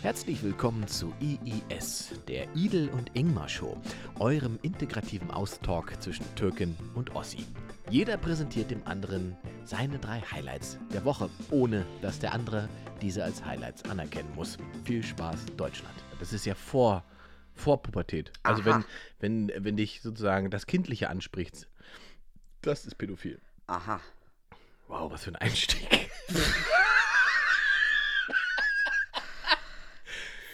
Herzlich willkommen zu IIS, der Idel und Ingmar Show, eurem integrativen Austalk zwischen Türkin und Ossi. Jeder präsentiert dem anderen seine drei Highlights der Woche, ohne dass der andere diese als Highlights anerkennen muss. Viel Spaß, Deutschland. Das ist ja vor, vor Pubertät. Also Aha. wenn, wenn, wenn dich sozusagen das Kindliche anspricht, das ist pädophil. Aha. Wow, was für ein Einstieg.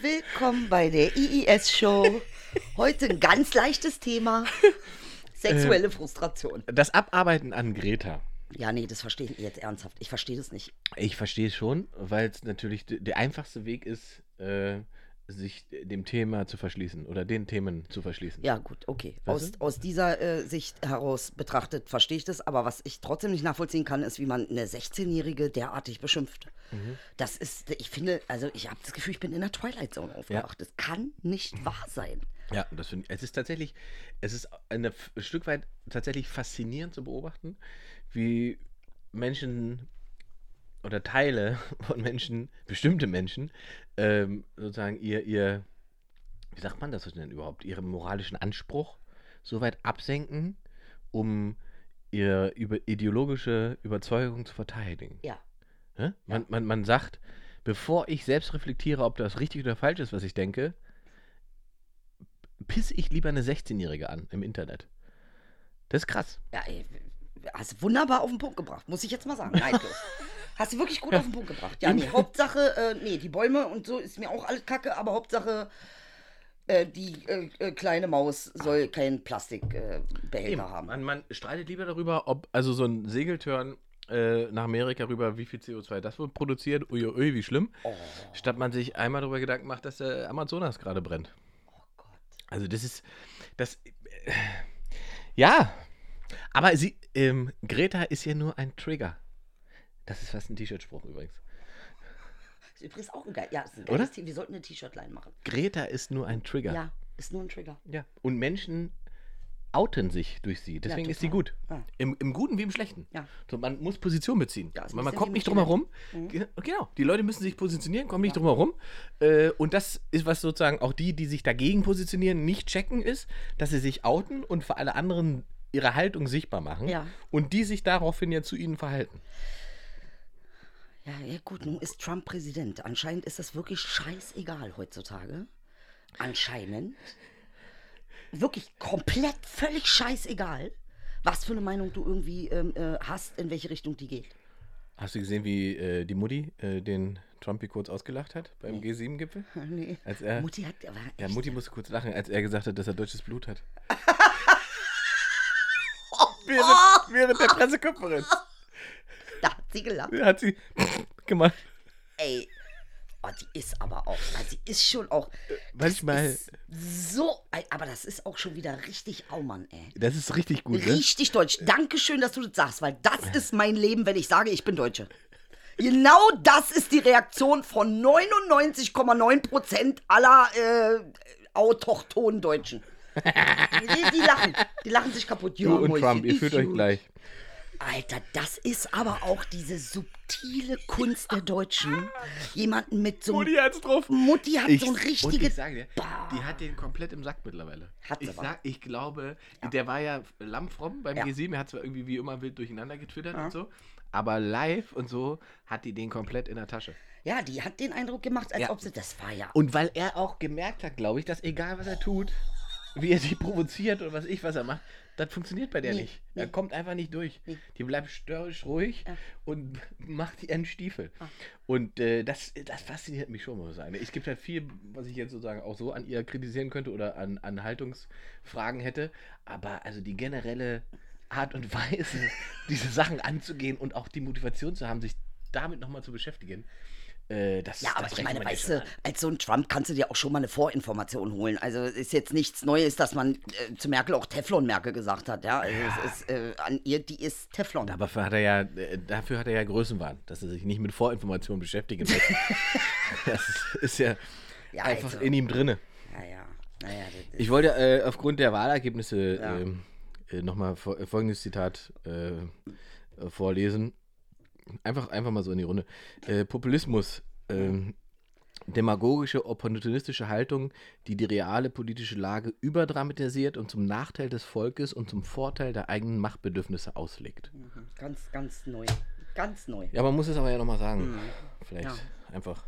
Willkommen bei der IIS-Show. Heute ein ganz leichtes Thema. Sexuelle Frustration. Das Abarbeiten an Greta. Ja, nee, das verstehe ich jetzt ernsthaft. Ich verstehe das nicht. Ich verstehe es schon, weil es natürlich der einfachste Weg ist, äh, sich dem Thema zu verschließen oder den Themen zu verschließen. Ja, gut, okay. Aus, aus dieser äh, Sicht heraus betrachtet verstehe ich das. Aber was ich trotzdem nicht nachvollziehen kann, ist, wie man eine 16-Jährige derartig beschimpft. Mhm. Das ist, ich finde, also ich habe das Gefühl, ich bin in der Twilight Zone aufgewacht. Das kann nicht wahr sein. Ja, das finde ich. Es ist tatsächlich, es ist eine, ein Stück weit tatsächlich faszinierend zu beobachten, wie Menschen oder Teile von Menschen, bestimmte Menschen, ähm, sozusagen ihr, ihr, wie sagt man das denn überhaupt, ihren moralischen Anspruch so weit absenken, um ihre über ideologische Überzeugung zu verteidigen. Ja. Ne? Man, man, man sagt, bevor ich selbst reflektiere, ob das richtig oder falsch ist, was ich denke, pisse ich lieber eine 16-Jährige an im Internet. Das ist krass. Ja, ey, hast du wunderbar auf den Punkt gebracht, muss ich jetzt mal sagen. Neidlos. hast du wirklich gut auf den Punkt gebracht. Ja, nee, Hauptsache, äh, nee, die Bäume und so ist mir auch alles kacke, aber Hauptsache, äh, die äh, äh, kleine Maus soll keinen Plastikbehälter äh, haben. Man, man streitet lieber darüber, ob also so ein Segeltörn äh, nach Amerika rüber, wie viel CO2 das wohl produziert, uiuiui, wie schlimm, Oh, statt man sich einmal darüber Gedanken macht, dass der Amazonas gerade brennt. oh Gott. Also das ist, das, ja, aber sie, ähm, Greta ist ja nur ein Trigger. Das ist fast ein T-Shirt-Spruch übrigens. Ist übrigens auch ein geil. Ja, ist ein Oder? Team. Wir sollten eine T-Shirt-Line machen. Greta ist nur ein Trigger. Ja. ist nur ein Trigger. Ja. Und Menschen outen sich durch sie. Deswegen ist sie gut. Ja. Im, Im Guten wie im Schlechten. Ja. So, man muss Position beziehen. Ja, man, man kommt nicht drum herum. Mhm. Ge- Genau. Die Leute müssen sich positionieren, kommen nicht drum herum. Äh, und das ist, was sozusagen auch die, die sich dagegen positionieren, nicht checken, ist, dass sie sich outen und für alle anderen ihre Haltung sichtbar machen. Ja. Und die sich daraufhin ja zu ihnen verhalten. Ja, ja, gut, nun ist Trump Präsident. Anscheinend ist das wirklich scheißegal heutzutage. Anscheinend. Wirklich komplett, völlig scheißegal, was für eine Meinung du irgendwie ähm, äh, hast, in welche Richtung die geht. Hast du gesehen, wie äh, die Mutti äh, den Trump hier kurz ausgelacht hat beim G7-Gipfel? nee. Als er, Mutti hat. Ja, Mutti musste kurz lachen, als er gesagt hat, dass er deutsches Blut hat. während, während der Pressekonferenz. Da hat sie gelacht. Hat sie gemacht. Ey. Oh, die ist aber auch. Also sie ist schon auch. Manchmal, Ist so. Aber das ist auch schon wieder richtig Aumann, ey. das ist richtig gut, ne? Richtig deutsch. Dankeschön, dass du das sagst, weil das ist mein Leben, wenn ich sage, ich bin Deutsche. Genau das ist die Reaktion von 99,9% aller äh, autochthonen Deutschen. Die, die lachen. Die lachen sich kaputt. Ja, und Mäuschen, Trump, ihr fühlt euch gut. gleich. Alter, das ist aber auch diese subtile Kunst der Deutschen. Jemanden mit so einem Mutti hat's drauf. Mutti hat Ich, so ein richtiges. ich sage dir, die hat den komplett im Sack mittlerweile. Hat sie ich, aber. sag, ich glaube, der war ja lammfromm beim Ja. G7. Er hat zwar irgendwie wie immer wild durcheinander getwittert und so, aber live und so hat die den komplett in der Tasche. Ja, die hat den Eindruck gemacht, als Ja. ob sie. Das war ja. Und weil er auch gemerkt hat, glaube ich, dass egal was er tut, wie er sie provoziert und was ich, was er macht, das funktioniert bei der Nee, nicht. Er nee. kommt einfach nicht durch. Nee. Die bleibt störrisch ruhig Ja. und macht ihren Stiefel. Ah. Und äh, das, das fasziniert mich schon, muss ich sagen. Es gibt halt viel, was ich jetzt sozusagen auch so an ihr kritisieren könnte oder an, an Haltungsfragen hätte. Aber also die generelle Art und Weise, diese Sachen anzugehen und auch die Motivation zu haben, sich damit nochmal zu beschäftigen, äh, das Ja, aber ich meine, weißt du, als so ein Trump kannst du dir auch schon mal eine Vorinformation holen. Also es ist jetzt nichts Neues, dass man äh, zu Merkel auch Teflon-Merkel gesagt hat. Ja, also es ist äh, an ihr, die ist Teflon. Aber dafür hat er ja, äh, dafür hat er ja Größenwahn, dass er sich nicht mit Vorinformationen beschäftigen muss. das ist, ist ja, Ja, einfach also. in ihm drinne. Ja, ja. Naja, Ich wollte äh, aufgrund der Wahlergebnisse Ja. ähm, äh, nochmal fo- folgendes Zitat vorlesen. Einfach, einfach mal so in die Runde. Äh, Populismus ähm, demagogische, opportunistische Haltung, die die reale politische Lage überdramatisiert und zum Nachteil des Volkes und zum Vorteil der eigenen Machtbedürfnisse auslegt. Mhm. Ganz, ganz neu. Ganz neu. Ja, man muss es aber ja nochmal sagen. Vielleicht Ja. einfach.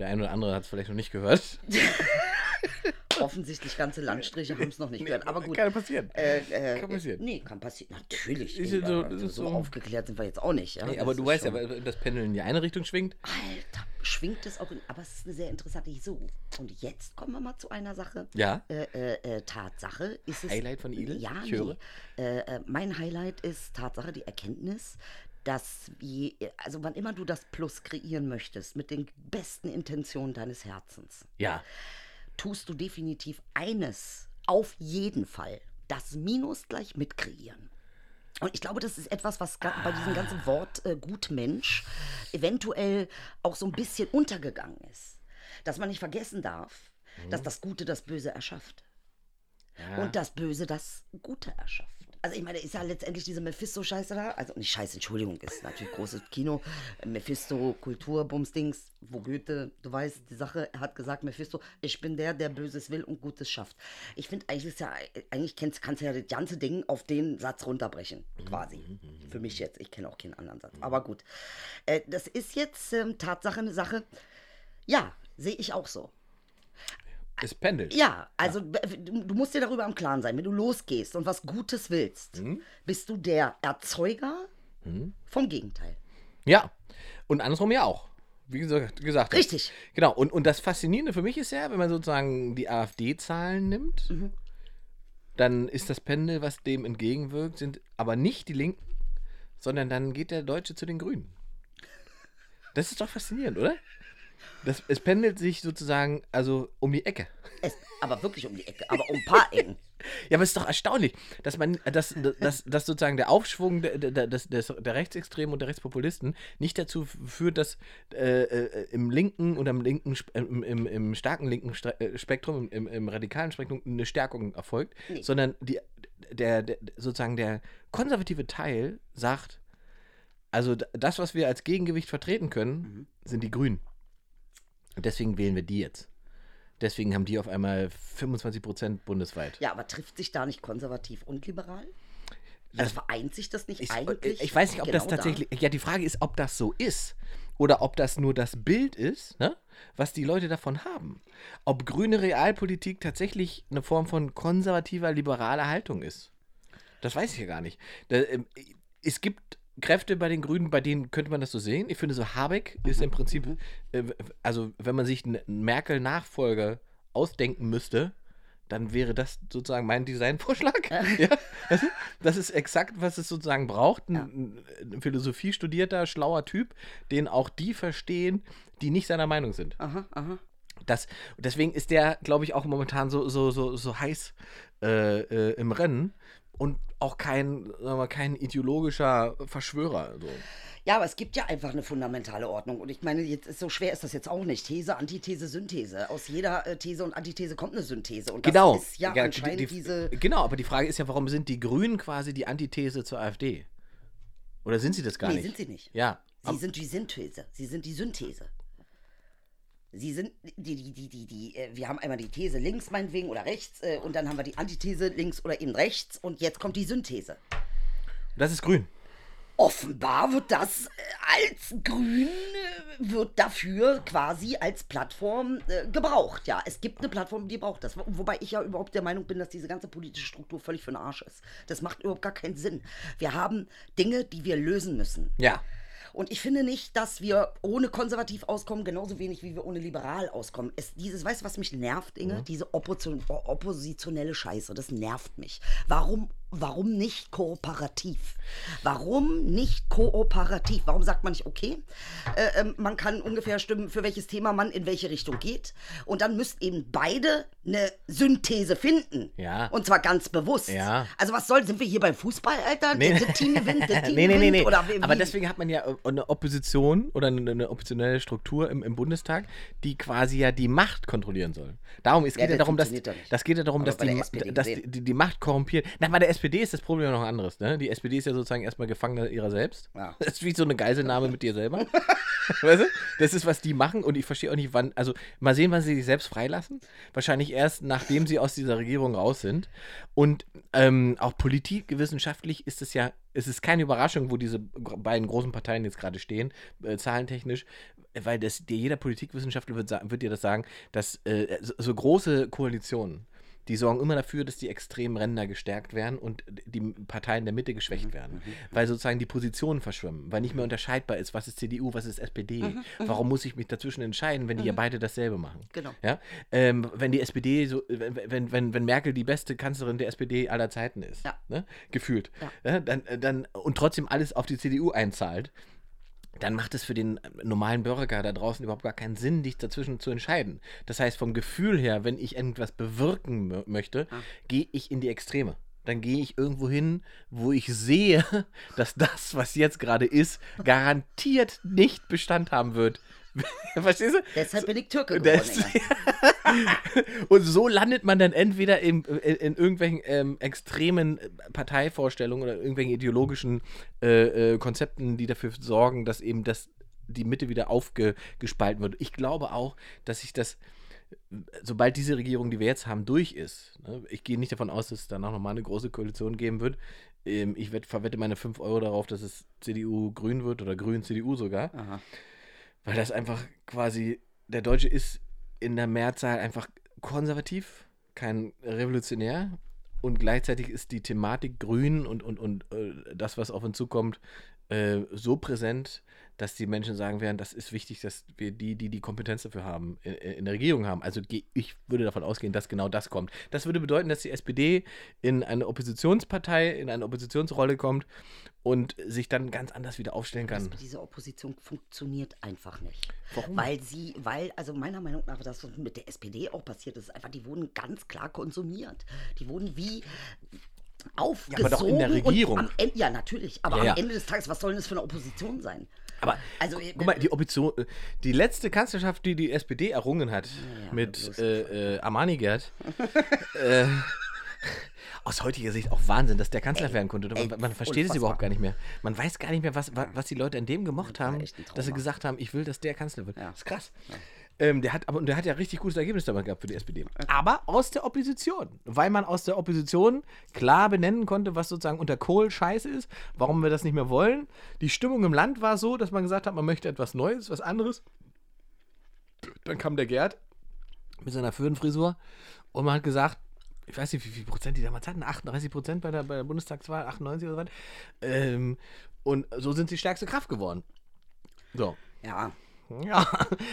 Der eine oder andere hat es vielleicht noch nicht gehört. Offensichtlich ganze Landstriche haben es noch nicht gehört. Aber gut. Kann passieren. Äh, äh, Kann passieren. Nee, kann passieren. Natürlich. Ist Nee, so- das so, so aufgeklärt sind wir jetzt auch nicht. Ja? Nee, Das aber du ist weißt schon- ja, wenn das Pendel in die eine Richtung schwingt. Alter, schwingt es auch in. Aber es ist eine sehr interessante. So, und jetzt kommen wir mal zu einer Sache. Ja. Äh, äh, äh, Tatsache ist es. Highlight von Idel? Ja, Ich nee. höre. Äh, mein Highlight ist Tatsache die Erkenntnis, dass, je, also wann immer du das Plus kreieren möchtest, mit den besten Intentionen deines Herzens, Ja. tust du definitiv eines auf jeden Fall. Das Minus gleich mitkreieren. Und ich glaube, das ist etwas, was bei diesem ganzen Wort äh, Gutmensch eventuell auch so ein bisschen untergegangen ist. Dass man nicht vergessen darf, dass das Gute das Böse erschafft. ja. Und das Böse das Gute erschafft. Also ich meine, ist ja letztendlich diese Mephisto-Scheiße da, also nicht Scheiße, Entschuldigung, ist natürlich großes Kino, Mephisto, Kulturbumsdings, wo Goethe, du weißt, die Sache, er hat gesagt, Mephisto, ich bin der, der Böses will und Gutes schafft. Ich finde, eigentlich ist ja, eigentlich kannst, kannst du ja das ganze Ding auf den Satz runterbrechen, quasi. Für mich jetzt, ich kenne auch keinen anderen Satz, aber gut. Äh, das ist jetzt ähm, Tatsache eine Sache, ja, sehe ich auch so. Es pendelt. Ja, also b- du musst dir darüber im Klaren sein, wenn du losgehst und was Gutes willst, Mhm. bist du der Erzeuger vom Gegenteil. Ja. Und andersrum ja auch. Wie gesagt, gesagt hast. Richtig. Genau. Und, und das Faszinierende für mich ist ja, wenn man sozusagen die AfD-Zahlen nimmt, Mhm. dann ist das Pendel, was dem entgegenwirkt, sind aber nicht die Linken, sondern dann geht der Deutsche zu den Grünen. Das ist doch faszinierend, oder? Das, es pendelt sich sozusagen also um die Ecke. Es, aber wirklich um die Ecke, aber um ein paar Ecken. Ja, aber es ist doch erstaunlich, dass man, dass, dass, dass sozusagen der Aufschwung der, der, des, der Rechtsextremen und der Rechtspopulisten nicht dazu führt, dass äh, äh, im linken oder im linken, im, im, im starken linken äh, Spektrum, im, im radikalen Spektrum eine Stärkung erfolgt, Nee. sondern die, der, der, sozusagen der konservative Teil sagt, also das, was wir als Gegengewicht vertreten können, sind die Grünen. Und deswegen wählen wir die jetzt. Deswegen haben die auf einmal 25 Prozent bundesweit. Ja, aber trifft sich da nicht konservativ und liberal? Also vereint sich das nicht Ich, eigentlich? ich weiß nicht, ob das genau da? tatsächlich. Ja, die Frage ist, ob das so ist. Oder ob das nur das Bild ist, ne, was die Leute davon haben. Ob grüne Realpolitik tatsächlich eine Form von konservativer, liberaler Haltung ist. Das weiß ich ja gar nicht. Da, ähm, es gibt Kräfte bei den Grünen, bei denen könnte man das so sehen. Ich finde, so Habeck ist im Prinzip, äh, also wenn man sich einen Merkel-Nachfolger ausdenken müsste, dann wäre das sozusagen mein Designvorschlag. ja, das ist exakt, was es sozusagen braucht. Ein, ein Philosophiestudierter, schlauer Typ, den auch die verstehen, die nicht seiner Meinung sind. Aha, aha. Das, deswegen ist der, glaube ich, auch momentan so, so, so, so heiß äh, äh, im Rennen und auch kein, mal, kein ideologischer Verschwörer. So. Ja, aber es gibt ja einfach eine fundamentale Ordnung. Und ich meine, jetzt ist so schwer ist das jetzt auch nicht. These, Antithese, Synthese. Aus jeder äh, These und Antithese kommt eine Synthese. Und das Genau. ist ja, Ja, anscheinend die- diese. Genau, aber die Frage ist ja, warum sind die Grünen quasi die Antithese zur AfD? Oder sind sie das gar nee, nicht? sind sie nicht. Ja. Sie sind die Synthese. Sie sind die Synthese. Sie sind die, die, die, die, die, äh, wir haben einmal die These links meinetwegen oder rechts äh, und dann haben wir die Antithese links oder eben rechts und jetzt kommt die Synthese. Das ist grün. Offenbar wird das äh, als grün, äh, wird dafür quasi als Plattform äh, gebraucht. Ja, es gibt eine Plattform, die braucht das. Wo- Wobei ich ja überhaupt der Meinung bin, dass diese ganze politische Struktur völlig für den Arsch ist. Das macht überhaupt gar keinen Sinn. Wir haben Dinge, die wir lösen müssen. Ja. Und ich finde nicht, dass wir ohne konservativ auskommen, genauso wenig wie wir ohne liberal auskommen. Es, dieses, weißt du, was mich nervt, Inge? Diese Opposition, oppositionelle Scheiße, das nervt mich. Warum, warum nicht kooperativ? Warum nicht kooperativ? Warum sagt man nicht, okay, äh, ähm, man kann ungefähr stimmen, für welches Thema man in welche Richtung geht. Und dann müssten eben beide eine Synthese finden. Ja. Und zwar ganz bewusst. Ja. Also was soll, sind wir hier beim Fußball, Alter? Nee. Das Team gewinnt, das Team nee, nee, nee, nee. Oder wie, Aber deswegen hat man ja äh, eine Opposition oder eine, eine oppositionelle Struktur im, im Bundestag, die quasi ja die Macht kontrollieren soll. Darum, es Ja, geht ja, das darum, dass das geht ja darum, Aber dass, die, der dass die, die Macht korrumpiert. Na, bei der SPD ist das Problem ja noch ein anderes. Ne? Die SPD ist ja sozusagen erstmal Gefangene ihrer selbst. Ja. Das ist wie so eine Geiselnahme mit dir selber. weißt du? Das ist, was die machen und ich verstehe auch nicht, wann. Also, mal sehen, wann sie sich selbst freilassen. Wahrscheinlich erst, nachdem sie aus dieser Regierung raus sind. Und ähm, auch politikwissenschaftlich ist es ja, es ist keine Überraschung, wo diese beiden großen Parteien jetzt gerade stehen, äh, zahlentechnisch, weil das, dir jeder Politikwissenschaftler wird, wird dir das sagen, dass äh, so große Koalitionen, die sorgen immer dafür, dass die extremen Ränder gestärkt werden und die Parteien der Mitte geschwächt werden. Weil sozusagen die Positionen verschwimmen, weil nicht mehr unterscheidbar ist, was ist CDU, was ist SPD. Warum muss ich mich dazwischen entscheiden, wenn die ja beide dasselbe machen? Genau. Ja? Ähm, wenn die SPD so, wenn, wenn, wenn, Merkel die beste Kanzlerin der SPD aller Zeiten ist, Ja. ne? gefühlt, ja, dann, dann und trotzdem alles auf die CDU einzahlt, dann macht es für den normalen Bürger da draußen überhaupt gar keinen Sinn, dich dazwischen zu entscheiden. Das heißt, vom Gefühl her, wenn ich irgendwas bewirken mö- möchte, gehe ich in die Extreme. Dann gehe ich irgendwo hin, wo ich sehe, dass das, was jetzt gerade ist, garantiert nicht Bestand haben wird. Verstehst du? Deshalb bin ich Türke geworden. Das, und so landet man dann entweder in, in, in irgendwelchen ähm, extremen Parteivorstellungen oder irgendwelchen ideologischen äh, äh, Konzepten, die dafür sorgen, dass eben das, die Mitte wieder aufgespalten wird. Ich glaube auch, dass sich das, sobald diese Regierung, die wir jetzt haben, durch ist, ne, ich gehe nicht davon aus, dass es danach nochmal eine große Koalition geben wird. Ähm, ich wett, verwette meine 5 Euro darauf, dass es CDU-Grün wird oder Grün-CDU sogar. Aha. Weil das einfach quasi, der Deutsche ist in der Mehrzahl einfach konservativ, kein Revolutionär. Und gleichzeitig ist die Thematik grün und, und, und äh, das, was auf uns zukommt, äh, so präsent, dass die Menschen sagen werden, das ist wichtig, dass wir die, die die Kompetenz dafür haben, in, in der Regierung haben. Also ich würde davon ausgehen, dass genau das kommt. Das würde bedeuten, dass die SPD in eine Oppositionspartei, in eine Oppositionsrolle kommt und sich dann ganz anders wieder aufstellen kann. mit dieser Opposition funktioniert einfach nicht. Warum? Weil sie, weil, also meiner Meinung nach, das, was mit der SPD auch passiert ist, einfach, die wurden ganz klar konsumiert. Die wurden wie aufgesogen. aber doch in der Regierung. Ende, ja, natürlich. Aber Ja, ja. am Ende des Tages, was soll denn das für eine Opposition sein? Aber Also, äh, guck mal, die Option, äh, die letzte Kanzlerschaft, die die SPD errungen hat, ja, mit äh, äh, Armani Gerd, äh, aus heutiger Sicht auch Wahnsinn, dass der Kanzler werden konnte. Man, ey, man versteht es überhaupt gar nicht mehr. Man weiß gar nicht mehr, was, wa- was die Leute an dem gemocht haben, dass sie gesagt haben, ich will, dass der Kanzler wird. Ja. Das ist krass. Ähm, der hat aber und der hat ja richtig gutes Ergebnis damals gehabt für die SPD. Aber aus der Opposition. Weil man aus der Opposition klar benennen konnte, was sozusagen unter Kohl scheiße ist, warum wir das nicht mehr wollen. Die Stimmung im Land war so, dass man gesagt hat, man möchte etwas Neues, was anderes. Dann kam der Gerd mit seiner Föhnfrisur und man hat gesagt, ich weiß nicht, wie viel Prozent die damals hatten, 38 Prozent bei der, bei der Bundestagswahl, 98 oder so was. Ähm, und so sind sie stärkste Kraft geworden. So. Ja. Ja,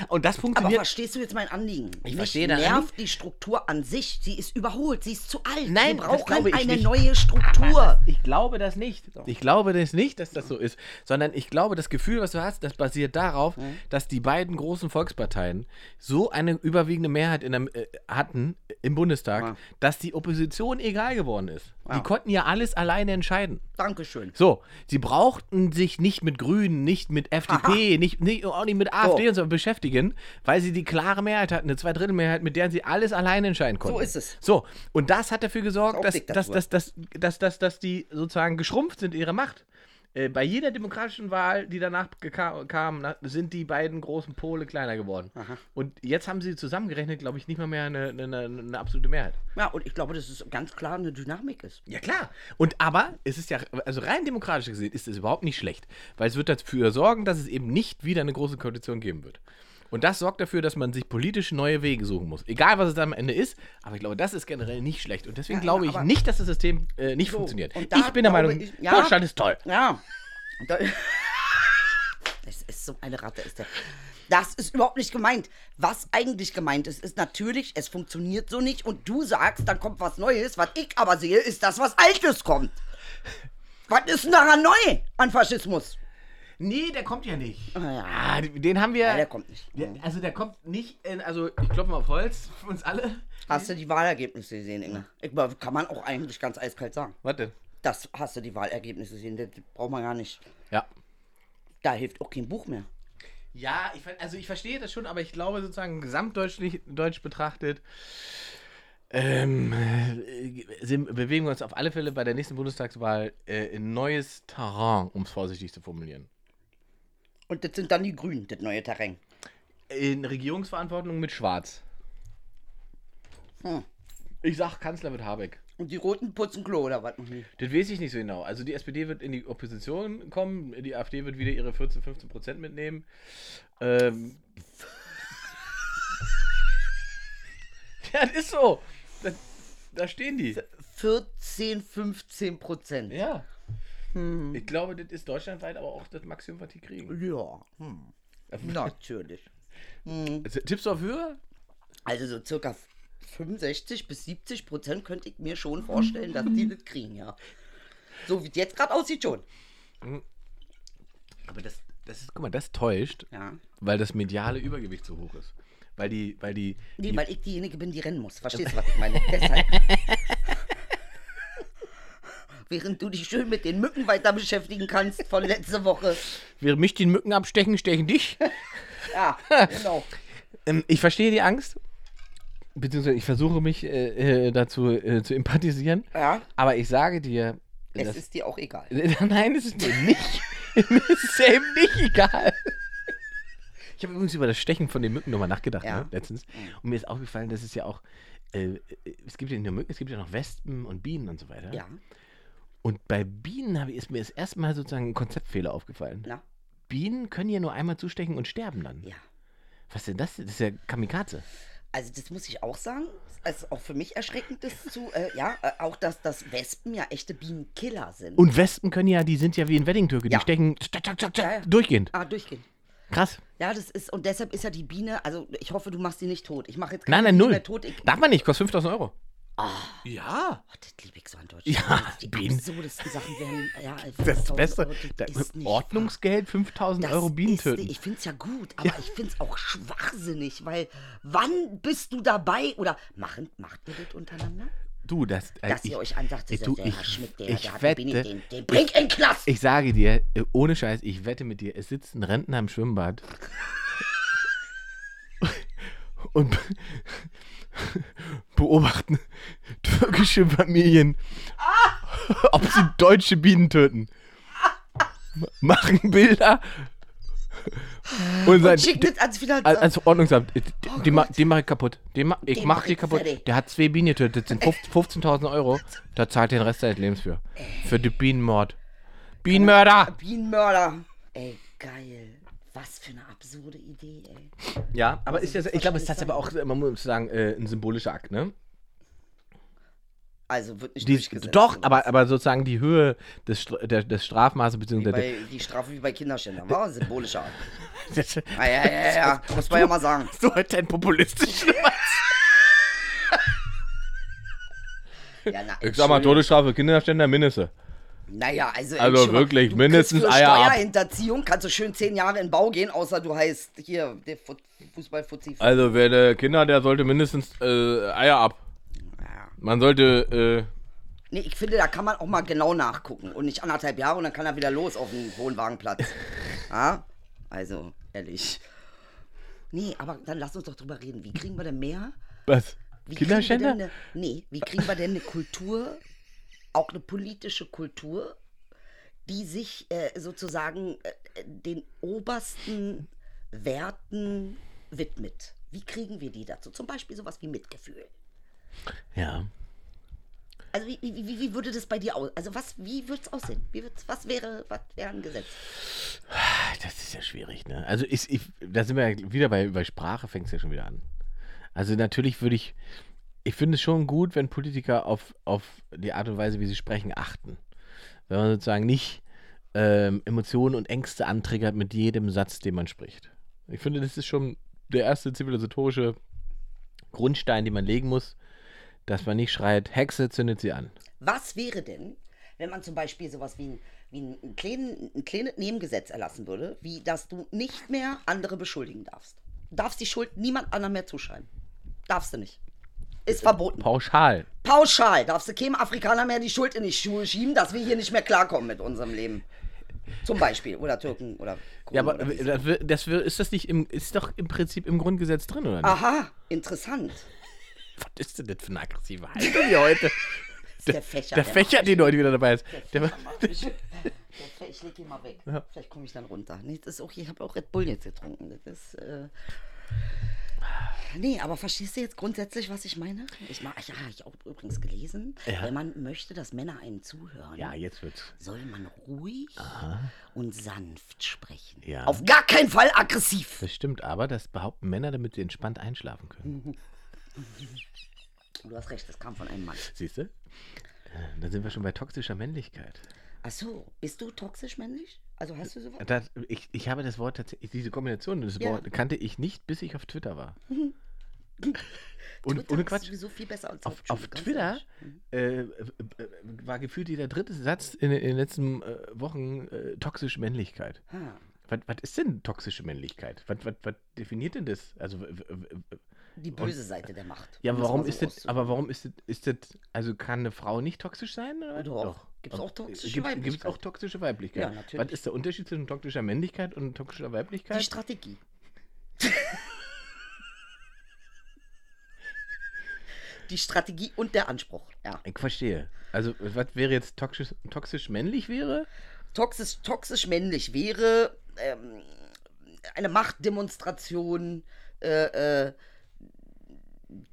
und das Aber funktioniert. verstehst du jetzt mein Anliegen? Ich Mich verstehe dein nervt die Struktur an sich. Sie ist überholt, sie ist zu alt. Nein, Wir das brauchen glaube ich eine nicht. neue Struktur. Ich glaube das nicht. Ich glaube das nicht, dass das so ist. Sondern ich glaube, das Gefühl, was du hast, das basiert darauf, dass die beiden großen Volksparteien so eine überwiegende Mehrheit in der, äh, hatten im Bundestag, Ja. dass die Opposition egal geworden ist. Ja. Die konnten ja alles alleine entscheiden. Dankeschön. So, sie brauchten sich nicht mit Grünen, nicht mit FDP, nicht, nicht, auch nicht mit AfD und so beschäftigen, weil sie die klare Mehrheit hatten, eine Zweidrittelmehrheit, mit der sie alles alleine entscheiden konnten. So ist es. So, und das hat dafür gesorgt, dass, dass, dass, dass, dass, dass, dass die sozusagen geschrumpft sind, ihre Macht. Äh, bei jeder demokratischen Wahl, die danach kam, na, sind die beiden großen Pole kleiner geworden. Und jetzt haben sie zusammengerechnet, glaube ich, nicht mal mehr eine, eine, eine absolute Mehrheit. Ja, und ich glaube, dass es ganz klar eine Dynamik ist. Ja, klar. Und aber es ist ja, also rein demokratisch gesehen, ist es überhaupt nicht schlecht. Weil es wird dafür sorgen, dass es eben nicht wieder eine große Koalition geben wird. Und das sorgt dafür, dass man sich politisch neue Wege suchen muss. Egal, was es dann am Ende ist. Aber ich glaube, das ist generell nicht schlecht. Und deswegen Ja, glaube ich nicht, dass das System äh, nicht So, funktioniert. Ich bin der Meinung, ich- ja. Deutschland ist toll. Ja. Da, es ist so eine Ratte, ist der. Das ist überhaupt nicht gemeint. Was eigentlich gemeint ist, ist natürlich, es funktioniert so nicht und du sagst, dann kommt was Neues. Was ich aber sehe, ist das, was Altes kommt. Was ist denn daran neu an Faschismus? Nee, der kommt ja nicht. Ah, ja. Ah, den haben wir. Ja, der kommt nicht. Der, also der kommt nicht in, also ich klopfe mal auf Holz für uns alle. Hast du die Wahlergebnisse gesehen, Inge? Ich, kann man auch eigentlich ganz eiskalt sagen. Denn? Das hast du die Wahlergebnisse gesehen, das braucht man gar nicht. Ja. Da hilft auch kein Buch mehr. Ja, ich, also ich verstehe das schon, aber ich glaube sozusagen gesamtdeutsch deutsch betrachtet Ähm, äh, bewegen wir uns auf alle Fälle bei der nächsten Bundestagswahl äh, in neues Terrain, um es vorsichtig zu formulieren. Und das sind dann die Grünen, das neue Terrain. In Regierungsverantwortung mit Schwarz. Hm. Ich sag, Kanzler wird Habeck. Und die Roten putzen Klo oder was machen die? Das weiß ich nicht so genau. Also die SPD wird in die Opposition kommen, die AfD wird wieder ihre 14, 15 Prozent mitnehmen. Ähm, ja, das ist so. Da, da stehen die. 14, 15 Prozent. Ja. Ich glaube, das ist deutschlandweit aber auch das Maximum, was die kriegen. Ja, hm. natürlich. Also, Tippst du auf höher? Also so circa 65 bis 70 Prozent könnte ich mir schon vorstellen, dass die das kriegen, ja. So wie es jetzt gerade aussieht schon. Aber das, das ist, guck mal, das täuscht, Ja. weil das mediale Übergewicht so hoch ist. Weil die, weil die, Nee, die weil ich diejenige bin, die rennen muss. Verstehst du, was ich meine? Deshalb. Während du dich schön mit den Mücken weiter beschäftigen kannst von letzter Woche. während mich die Mücken abstechen, stechen dich. Ja, genau. Ähm, ich verstehe die Angst, beziehungsweise ich versuche mich äh, äh, dazu äh, zu empathisieren. Ja, Aber ich sage dir, es ist dir auch egal. nein, es ist mir nicht. mir ist es eben nicht egal. Ich habe übrigens über das Stechen von den Mücken nochmal nachgedacht, Ja. ne, letztens. Und mir ist aufgefallen, dass es ja auch, äh, es gibt ja nicht nur Mücken, es gibt ja noch Wespen und Bienen und so weiter. Ja, Und bei Bienen habe ich, ist mir das erste Mal sozusagen ein Konzeptfehler aufgefallen. na, Bienen können ja nur einmal zustechen und sterben dann. ja. Was ist denn das? Das ist ja Kamikaze. Also das muss ich auch sagen. Es ist auch für mich erschreckend, das zu, äh, ja, äh, auch dass, dass Wespen ja echte Bienenkiller sind. Und Wespen können ja, die sind ja wie ein Weddingtürke, Ja. die stechen zack, zack, zack, zack, Ja, ja. durchgehend. ah, durchgehen. Krass. Ja, das ist, und deshalb ist ja die Biene, also ich hoffe, du machst sie nicht tot. Ich mache jetzt Nein, keine nein, Biene null. mehr tot. Ich, Darf man nicht, kostet 5000 Euro. Ja. Oh, das liebe ich so an Deutschland. Ja, die Bienen. absurdesten Sachen werden. Ja, Das 5000 Beste. Das Ordnungsgeld, 5000 wahr. Euro Das Bienen töten. Ich finde es ja gut, aber ich finde es auch schwachsinnig, weil wann bist du dabei oder machen, macht ihr das untereinander? Du, das. äh, Dass ich, ihr euch ansagt, ich- der, du, der ich- Herr Schmidt, der, ich der wette- den, den, den bringt in Klasse. ich sage dir, äh, ohne Scheiß, ich wette mit dir, es sitzt ein Rentner im Schwimmbad. und beobachten türkische Familien, ob sie deutsche Bienen töten. Machen Bilder. Und sagen, Und schickt das ans Finanzamt. Als, als Ordnungsamt, äh, Oh den, ma, den mach ich kaputt. Den ma, ich Den mach mach ich kaputt. fertig. Der hat zwei Bienen getötet, das sind 15 15.000 Euro. Da zahlt er den Rest seines Lebens für. Für den Bienenmord. Bienenmörder! Bienenmörder. Ey, geil. Was für eine absurde Idee, ey. Ja, aber ist ja, ich glaube, es ist tatsächlich aber auch, man muss sagen, äh, ein symbolischer Akt, ne? Also wird nicht Die, durchgesetzt. doch, aber, aber sozusagen die Höhe des, der, des Strafmaßes, bei, die Strafe wie bei Kinderschändern. War ein symbolischer Art. Das, Ah, ja, ja, ja, ja. Muss man ja mal sagen. so heute ein populistischen. Ja, na, Ich sag mal. Todesstrafe, Kinderständer, Mindeste. Naja, also. Also Entschuldigung, wirklich, du mindestens Eier ab. Steuerhinterziehung kannst du schön zehn Jahre in den Bau gehen, außer du heißt hier der Fu- Fußball-Fuzzi. Also, wer der Kinder, der sollte mindestens äh, Eier ab. Ja. Man sollte, äh, Nee, ich finde, da kann man auch mal genau nachgucken und nicht anderthalb Jahre und dann kann er wieder los auf den Wohnwagenplatz. ja? Also, ehrlich. Nee, aber dann lass uns doch drüber reden. Wie kriegen wir denn mehr? was? Wie kriegen wir Kinderschänder? denn eine, nee, wie kriegen wir denn eine Kultur, auch eine politische Kultur, die sich äh, sozusagen äh, den obersten Werten widmet? Wie kriegen wir die dazu? Zum Beispiel sowas wie Mitgefühl. Ja. Also wie, wie, wie, würde das bei dir aus? Also was, wie würde es aussehen? Wie wird's, was wäre, was wäre ein Gesetz? Das ist ja schwierig, ne? Also ich, ich, da sind wir ja wieder bei, bei Sprache, fängt es ja schon wieder an. Also natürlich würde ich, ich finde es schon gut, wenn Politiker auf, auf die Art und Weise, wie sie sprechen, achten. Wenn man sozusagen nicht ähm, Emotionen und Ängste antriggert mit jedem Satz, den man spricht. Ich finde, das ist schon der erste zivilisatorische Grundstein, den man legen muss, dass man nicht schreit, Hexe zündet sie an. Was wäre denn, wenn man zum Beispiel sowas wie ein, wie ein, ein, kleinen, ein kleines Nebengesetz erlassen würde, wie dass du nicht mehr andere beschuldigen darfst? Du darfst die Schuld niemand anderem mehr zuschreiben. Darfst du nicht. Ist verboten. Pauschal. Pauschal darfst du keinem Afrikaner mehr die Schuld in die Schuhe schieben, dass wir hier nicht mehr klarkommen mit unserem Leben. Zum Beispiel. Oder Türken oder Kurden Ja, aber oder sie- das, ist das nicht im, ist doch im Prinzip im Grundgesetz drin, oder nicht? Aha, interessant. Was ist denn das für eine aggressive Haltung hier heute? ist der Fächer. Der der Fächer, den heute wieder dabei ist. Der, Der der Fä- ich leg ihn mal weg. Ja. Vielleicht komme ich dann runter. Nee, das ist okay. Ich habe auch Red Bull jetzt getrunken. Das ist. Äh Nee, aber verstehst du jetzt grundsätzlich, was ich meine? Ich mag, ja, ich auch übrigens gelesen, Ja. wenn man möchte, dass Männer einem zuhören, ja, jetzt wird's. soll man ruhig und sanft sprechen. Ja. Auf gar keinen Fall aggressiv. Das stimmt, aber das behaupten Männer, damit sie entspannt einschlafen können. Du hast recht, das kam von einem Mann. Siehst du? Dann sind wir schon bei toxischer Männlichkeit. Ach so, bist du toxisch männlich? Also hast du sowas? Das, ich, ich habe das Wort tatsächlich, diese Kombination, das Ja. Wort kannte ich nicht, bis ich auf Twitter war. Und Twitter ohne ist Quatsch, sowieso viel besser als auf, auf Twitter ehrlich. äh, äh, war gefühlt jeder dritte Satz in, den- in den letzten äh, Wochen äh, toxische Männlichkeit. Ah. Was, was ist denn toxische Männlichkeit? Was, was, was definiert denn das? Also, Die böse Seite der Macht. ja, aber es warum so ist das, aber warum ist das, ist das, also kann eine Frau nicht toxisch sein? Oder? Doch. Gibt's auch toxische Gibt es Weiblichkeit? auch toxische Weiblichkeit? Ja, natürlich. Was ist der Unterschied zwischen toxischer Männlichkeit und toxischer Weiblichkeit? Die Strategie. Die Strategie und der Anspruch. Ja. Ich verstehe. Also, was wäre jetzt toxisch, toxisch männlich wäre? Toxisch, toxisch männlich wäre ähm, eine Machtdemonstration, äh, äh,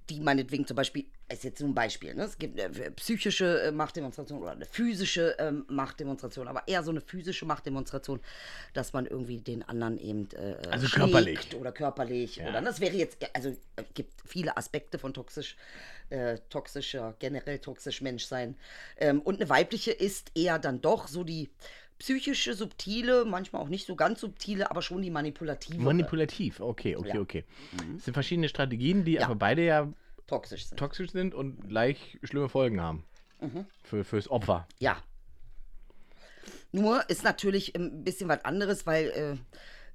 die meinetwegen zum Beispiel, ist jetzt nur ein Beispiel, ne? es gibt eine psychische äh, Machtdemonstration oder eine physische ähm, Machtdemonstration, aber eher so eine physische Machtdemonstration, dass man irgendwie den anderen eben äh, Also schlägt körperlich. oder körperlich Ja. oder das wäre jetzt, also es gibt viele Aspekte von toxisch, äh, toxischer, generell toxisch Menschsein. Ähm, und eine weibliche ist eher dann doch so die psychische, subtile, manchmal auch nicht so ganz subtile, aber schon die manipulative. Manipulativ, okay, okay, Ja. okay. Es sind verschiedene Strategien, die Ja. aber beide ja toxisch sind. toxisch sind und gleich schlimme Folgen haben. Mhm. Für, fürs Opfer. Ja. Nur ist natürlich ein bisschen was anderes, weil äh,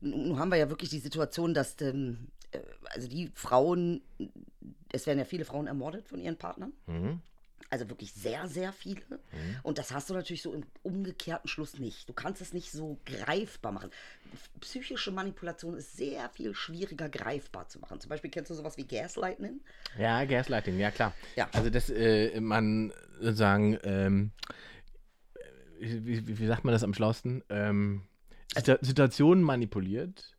nun haben wir ja wirklich die Situation, dass ähm, äh, also die Frauen, es werden ja viele Frauen ermordet von ihren Partnern. Mhm. Also wirklich sehr, sehr viele. Und das hast du natürlich so im umgekehrten Schluss nicht. Du kannst es nicht so greifbar machen. Psychische Manipulation ist sehr viel schwieriger greifbar zu machen. Zum Beispiel kennst du sowas wie Gaslighting? Ja, Gaslighting, ja klar. Ja. Also dass äh, man sozusagen, ähm, wie, wie, sagt man das am schlausten? Ähm, Situ Situationen manipuliert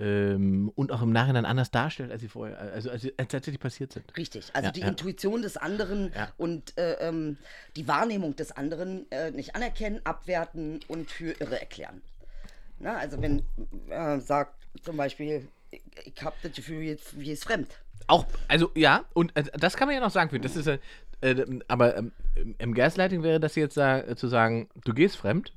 ähm, und auch im Nachhinein anders darstellt, als sie vorher, also als als tatsächlich passiert sind. Richtig. Also Ja, die ja. Intuition des anderen Ja. und äh, ähm, die Wahrnehmung des anderen äh, nicht anerkennen, abwerten und für irre erklären. Na, also wenn äh, sagt zum Beispiel, ich, ich habe das Gefühl, jetzt- wie ist fremd. Auch, also ja, und äh, das kann man ja noch sagen, das ist, äh, aber ähm, im Gaslighting wäre das jetzt zu sagen, du gehst fremd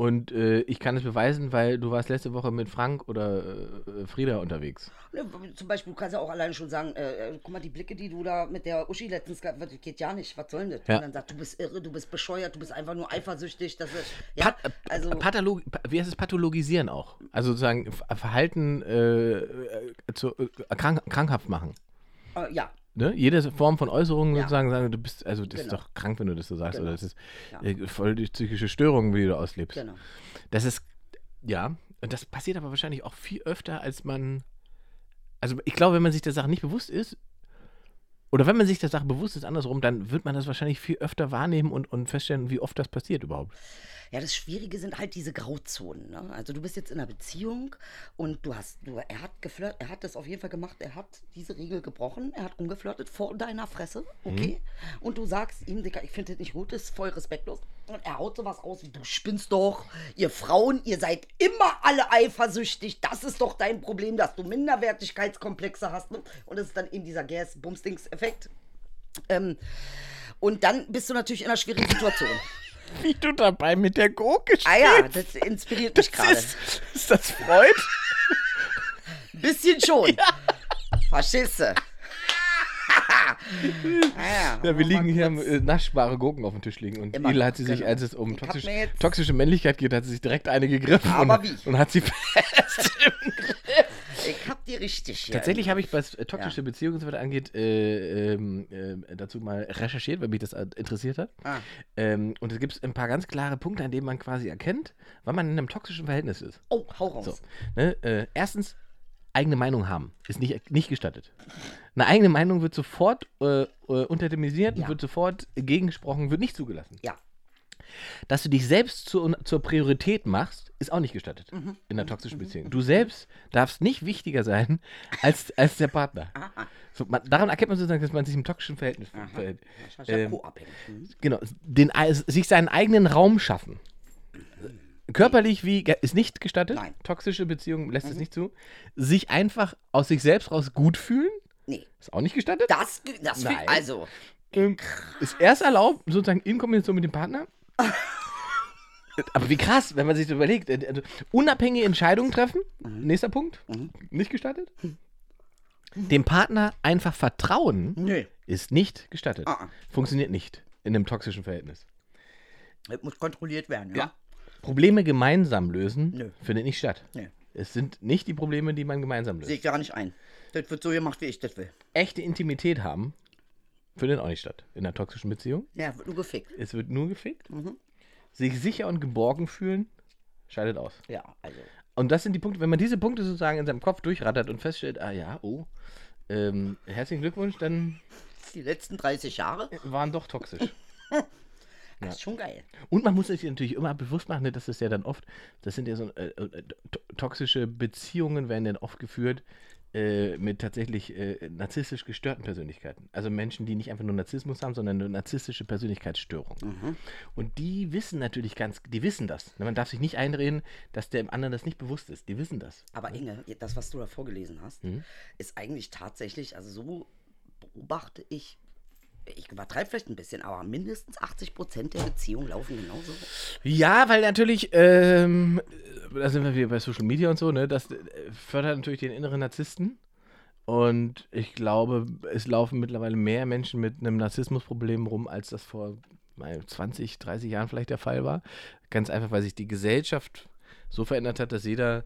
und äh, ich kann es beweisen, weil du warst letzte Woche mit Frank oder äh, Frieda unterwegs. Ne, zum Beispiel, du kannst ja auch alleine schon sagen, äh, äh, guck mal, die Blicke, die du da mit der Uschi letztens gehabt hast, geht ja nicht, was soll denn das? Ja. Und dann sagt, du bist irre, du bist bescheuert, du bist einfach nur eifersüchtig. Das ist, ja, Pat äh, also, Patholog pa- wie heißt es, pathologisieren auch. Also sozusagen Verhalten äh, äh, zu, äh, krank krankhaft machen. äh, ja, Ne? Jede Form von Äußerungen Ja. sozusagen sagen, du bist, also das ist Genau. doch krank, wenn du das so sagst, Genau. oder das ist Ja. äh, voll die psychische Störung, wie du auslebst. genau. Das ist, ja, und das passiert aber wahrscheinlich auch viel öfter, als man. Also ich glaube, wenn man sich der Sache nicht bewusst ist, oder wenn man sich der Sache bewusst ist, andersrum, dann wird man das wahrscheinlich viel öfter wahrnehmen und, und feststellen, wie oft das passiert überhaupt. Ja, das Schwierige sind halt diese Grauzonen. Ne? Also du bist jetzt in einer Beziehung und du hast, du, er hat geflirt, er hat das auf jeden Fall gemacht, er hat diese Regel gebrochen, er hat rumgeflirtet vor deiner Fresse, okay? Und du sagst ihm, Dicker, ich finde das nicht gut, das ist voll respektlos. Und er haut sowas raus wie, du spinnst doch, ihr Frauen, ihr seid immer alle eifersüchtig, das ist doch dein Problem, dass du Minderwertigkeitskomplexe hast. Ne? Und das ist dann eben dieser Gas-Bumstings-Effekt. Ähm, und dann bist du natürlich in einer schwierigen Situation. Wie du dabei mit der Gurke Ah ja, das inspiriert mich gerade. ist, ist das Freud? Bisschen schon. Verstehst du? ah, ja, Ja, wir liegen hier, haben äh, naschbare Gurken auf dem Tisch liegen. Und Immer hat sie sich, genau. als es um hab toxisch, toxische Männlichkeit geht, hat sie sich direkt eine gegriffen Aber und, wie? und hat sie fest im Ich die richtig. Tatsächlich habe ich, was äh, toxische Beziehungen und so weiter angeht, äh, äh, dazu mal recherchiert, weil mich das äh, interessiert hat. Ah. Ähm, und es gibt ein paar ganz klare Punkte, an denen man quasi erkennt, wann man in einem toxischen Verhältnis ist. Oh, hau raus. So, ne? äh, erstens, eigene Meinung haben. Ist nicht, nicht gestattet. Eine eigene Meinung wird sofort äh, äh, unterdemisiert und Ja. wird sofort gegengesprochen, wird nicht zugelassen. Ja. Dass du dich selbst zur, zur Priorität machst, ist auch nicht gestattet Mhm. in einer toxischen Beziehung. Du selbst darfst nicht wichtiger sein als, als der Partner. So, man, daran erkennt man sozusagen, dass man sich im toxischen Verhältnis verhält. Ähm. Mhm. Genau, den, sich seinen eigenen Raum schaffen. Körperlich wie ist nicht gestattet. Nein. Toxische Beziehung lässt es nicht zu. Sich einfach aus sich selbst raus gut fühlen, Nee. ist auch nicht gestattet. Das, das Nein. also, Ähm, ist erst erlaubt, sozusagen in Kombination mit dem Partner. Aber wie krass, wenn man sich das überlegt. äh, Also, unabhängige Entscheidungen treffen. Mhm. Nächster Punkt. Nicht gestattet. Dem Partner einfach vertrauen nee. ist nicht gestattet. Ah. Funktioniert nicht in einem toxischen Verhältnis. Das muss kontrolliert werden, ja? Ja. Probleme gemeinsam lösen Nö. findet nicht statt. Nee. Es sind nicht die Probleme, die man gemeinsam löst. Sehe ich gar nicht ein. Das wird so gemacht, wie ich das will. Echte Intimität haben findet auch nicht statt in einer toxischen Beziehung. Ja, wird nur gefickt. Es wird nur gefickt. Mhm. Sich sicher und geborgen fühlen scheidet aus. Ja, also. Und das sind die Punkte, wenn man diese Punkte sozusagen in seinem Kopf durchrattert und feststellt, ah ja, oh, ähm, herzlichen Glückwunsch, dann Die letzten 30 Jahre, waren doch toxisch. das ist schon geil. Und man muss sich natürlich immer bewusst machen, ne, dass das ja dann oft, das sind ja so äh, äh, to- toxische Beziehungen werden dann oft geführt äh, mit tatsächlich äh, narzisstisch gestörten Persönlichkeiten. Also Menschen, die nicht einfach nur Narzissmus haben, sondern eine narzisstische Persönlichkeitsstörung. Und die wissen natürlich ganz, die wissen das. Man darf sich nicht einreden, dass dem anderen das nicht bewusst ist. Die wissen das. Aber Inge, das, was du da vorgelesen hast, Mhm. ist eigentlich tatsächlich, also so beobachte ich, ich übertreibe vielleicht ein bisschen, aber mindestens 80 Prozent der Beziehungen laufen genauso. Ja, weil natürlich, ähm, da sind wir wieder bei Social Media und so, ne? Das äh, fördert natürlich den inneren Narzissten. Und ich glaube, es laufen mittlerweile mehr Menschen mit einem Narzissmusproblem rum, als das vor mal, 20, 30 Jahren vielleicht der Fall war. Ganz einfach, weil sich die Gesellschaft so verändert hat, dass jeder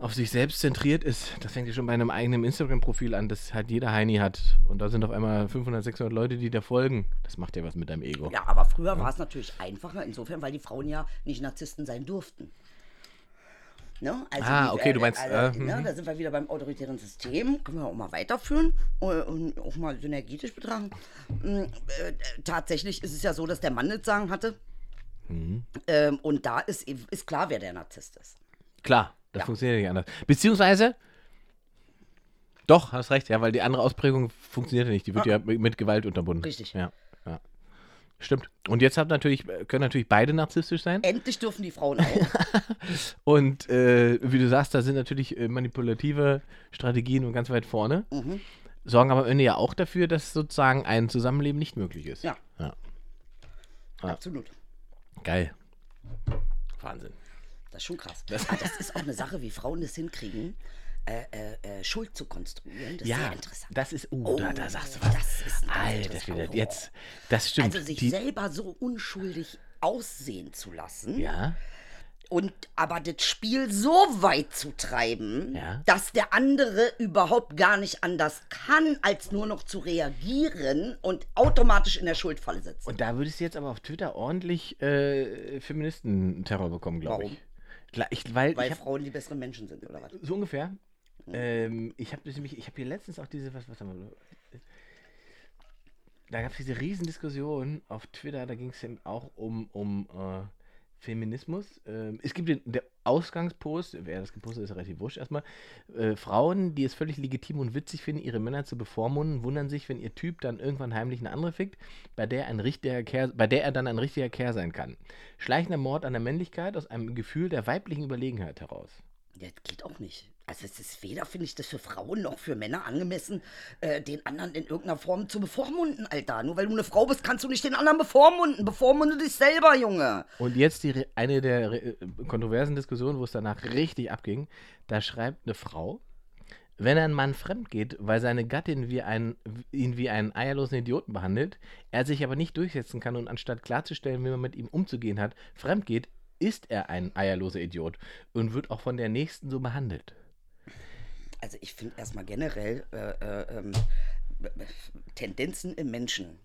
auf sich selbst zentriert ist. Das fängt ja schon bei einem eigenen Instagram-Profil an, das halt jeder Heini hat. Und da sind auf einmal 500, 600 Leute, die da folgen. Das macht ja was mit deinem Ego. Ja, aber früher war es natürlich einfacher, insofern, weil die Frauen ja nicht Narzissten sein durften. Ne? Also Ah, die- okay, du meinst, Also, äh, ne, mhm. da sind wir wieder beim autoritären System. Können wir auch mal weiterführen äh, und auch mal synergetisch betrachten. Mm, äh, äh, tatsächlich ist es ja so, dass der Mann das Sagen hatte. Mhm. Ähm, und da ist, ist klar, wer der Narzisst ist. Klar, das Ja. funktioniert nicht anders. Beziehungsweise, doch, hast recht, ja, weil die andere Ausprägung funktioniert ja nicht. Die wird ja mit mit Gewalt unterbunden. Richtig. Ja, ja. Stimmt. Und jetzt hat natürlich, können natürlich beide narzisstisch sein. Endlich dürfen die Frauen auch. Und äh, wie du sagst, da sind natürlich äh, manipulative Strategien und ganz weit vorne. Mhm. Sorgen aber am Ende ja auch dafür, dass sozusagen ein Zusammenleben nicht möglich ist. Ja. ja. Absolut. Geil. Wahnsinn. Das ist schon krass. Aber das ist auch eine Sache, wie Frauen das hinkriegen, äh, äh, äh, Schuld zu konstruieren. Das ist Ja, sehr interessant. das ist, uh, Oh, da, da sagst du was. das ist Alter, Horror. jetzt, das stimmt. Also sich Die- selber so unschuldig aussehen zu lassen ja, und aber das Spiel so weit zu treiben, Ja. dass der andere überhaupt gar nicht anders kann, als nur noch zu reagieren und automatisch in der Schuldfalle sitzt. Und da würdest du jetzt aber auf Twitter ordentlich äh, Feministenterror bekommen, glaube ich. Ich. Weil, weil ich hab, Frauen die besseren Menschen sind, oder was? so ungefähr. Ähm, ich habe nämlich, ich habe hier letztens auch diese, was, was haben wir? Da gab es diese Riesendiskussion auf Twitter, da ging es eben auch um, um äh, Feminismus. Ähm, es gibt den der Ausgangspost, wer das gepostet ist relativ wurscht erstmal. Äh, Frauen, die es völlig legitim und witzig finden, ihre Männer zu bevormunden, wundern sich, wenn ihr Typ dann irgendwann heimlich eine andere fickt, bei der, ein richtiger Kerl, bei der er dann ein richtiger Kerl sein kann. Schleichender Mord an der Männlichkeit aus einem Gefühl der weiblichen Überlegenheit heraus. Ja, das geht auch nicht. Also es ist weder, finde ich, das für Frauen noch für Männer angemessen, äh, den anderen in irgendeiner Form zu bevormunden, Alter. Nur weil du eine Frau bist, kannst du nicht den anderen bevormunden. Bevormunde dich selber, Junge. Und jetzt die, eine der äh, kontroversen Diskussionen, wo es danach richtig abging. Da schreibt eine Frau, wenn ein Mann fremd geht, weil seine Gattin wie ein, ihn wie einen eierlosen Idioten behandelt, er sich aber nicht durchsetzen kann und anstatt klarzustellen, wie man mit ihm umzugehen hat, fremd geht, ist er ein eierloser Idiot und wird auch von der Nächsten so behandelt. Also ich finde erstmal generell äh, äh, ähm, Tendenzen im Menschen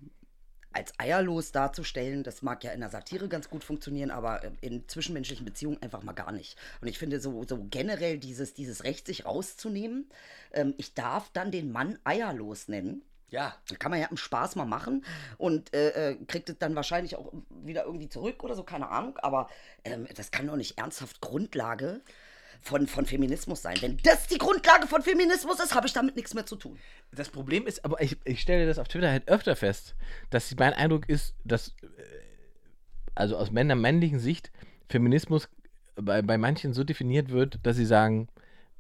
als eierlos darzustellen, das mag ja in der Satire ganz gut funktionieren, aber äh, in zwischenmenschlichen Beziehungen einfach mal gar nicht. Und ich finde so, so generell dieses, dieses Recht, sich rauszunehmen, ähm, ich darf dann den Mann eierlos nennen. Ja. Kann man ja im Spaß mal machen und äh, äh, kriegt es dann wahrscheinlich auch wieder irgendwie zurück oder so, keine Ahnung. Aber ähm, das kann doch nicht ernsthaft Grundlage von, von Feminismus sein. Wenn das die Grundlage von Feminismus ist, habe ich damit nichts mehr zu tun. Das Problem ist, aber ich, ich stelle das auf Twitter halt öfter fest, dass mein Eindruck ist, dass, äh, also aus Männer männlichen Sicht, Feminismus bei, bei manchen so definiert wird, dass sie sagen,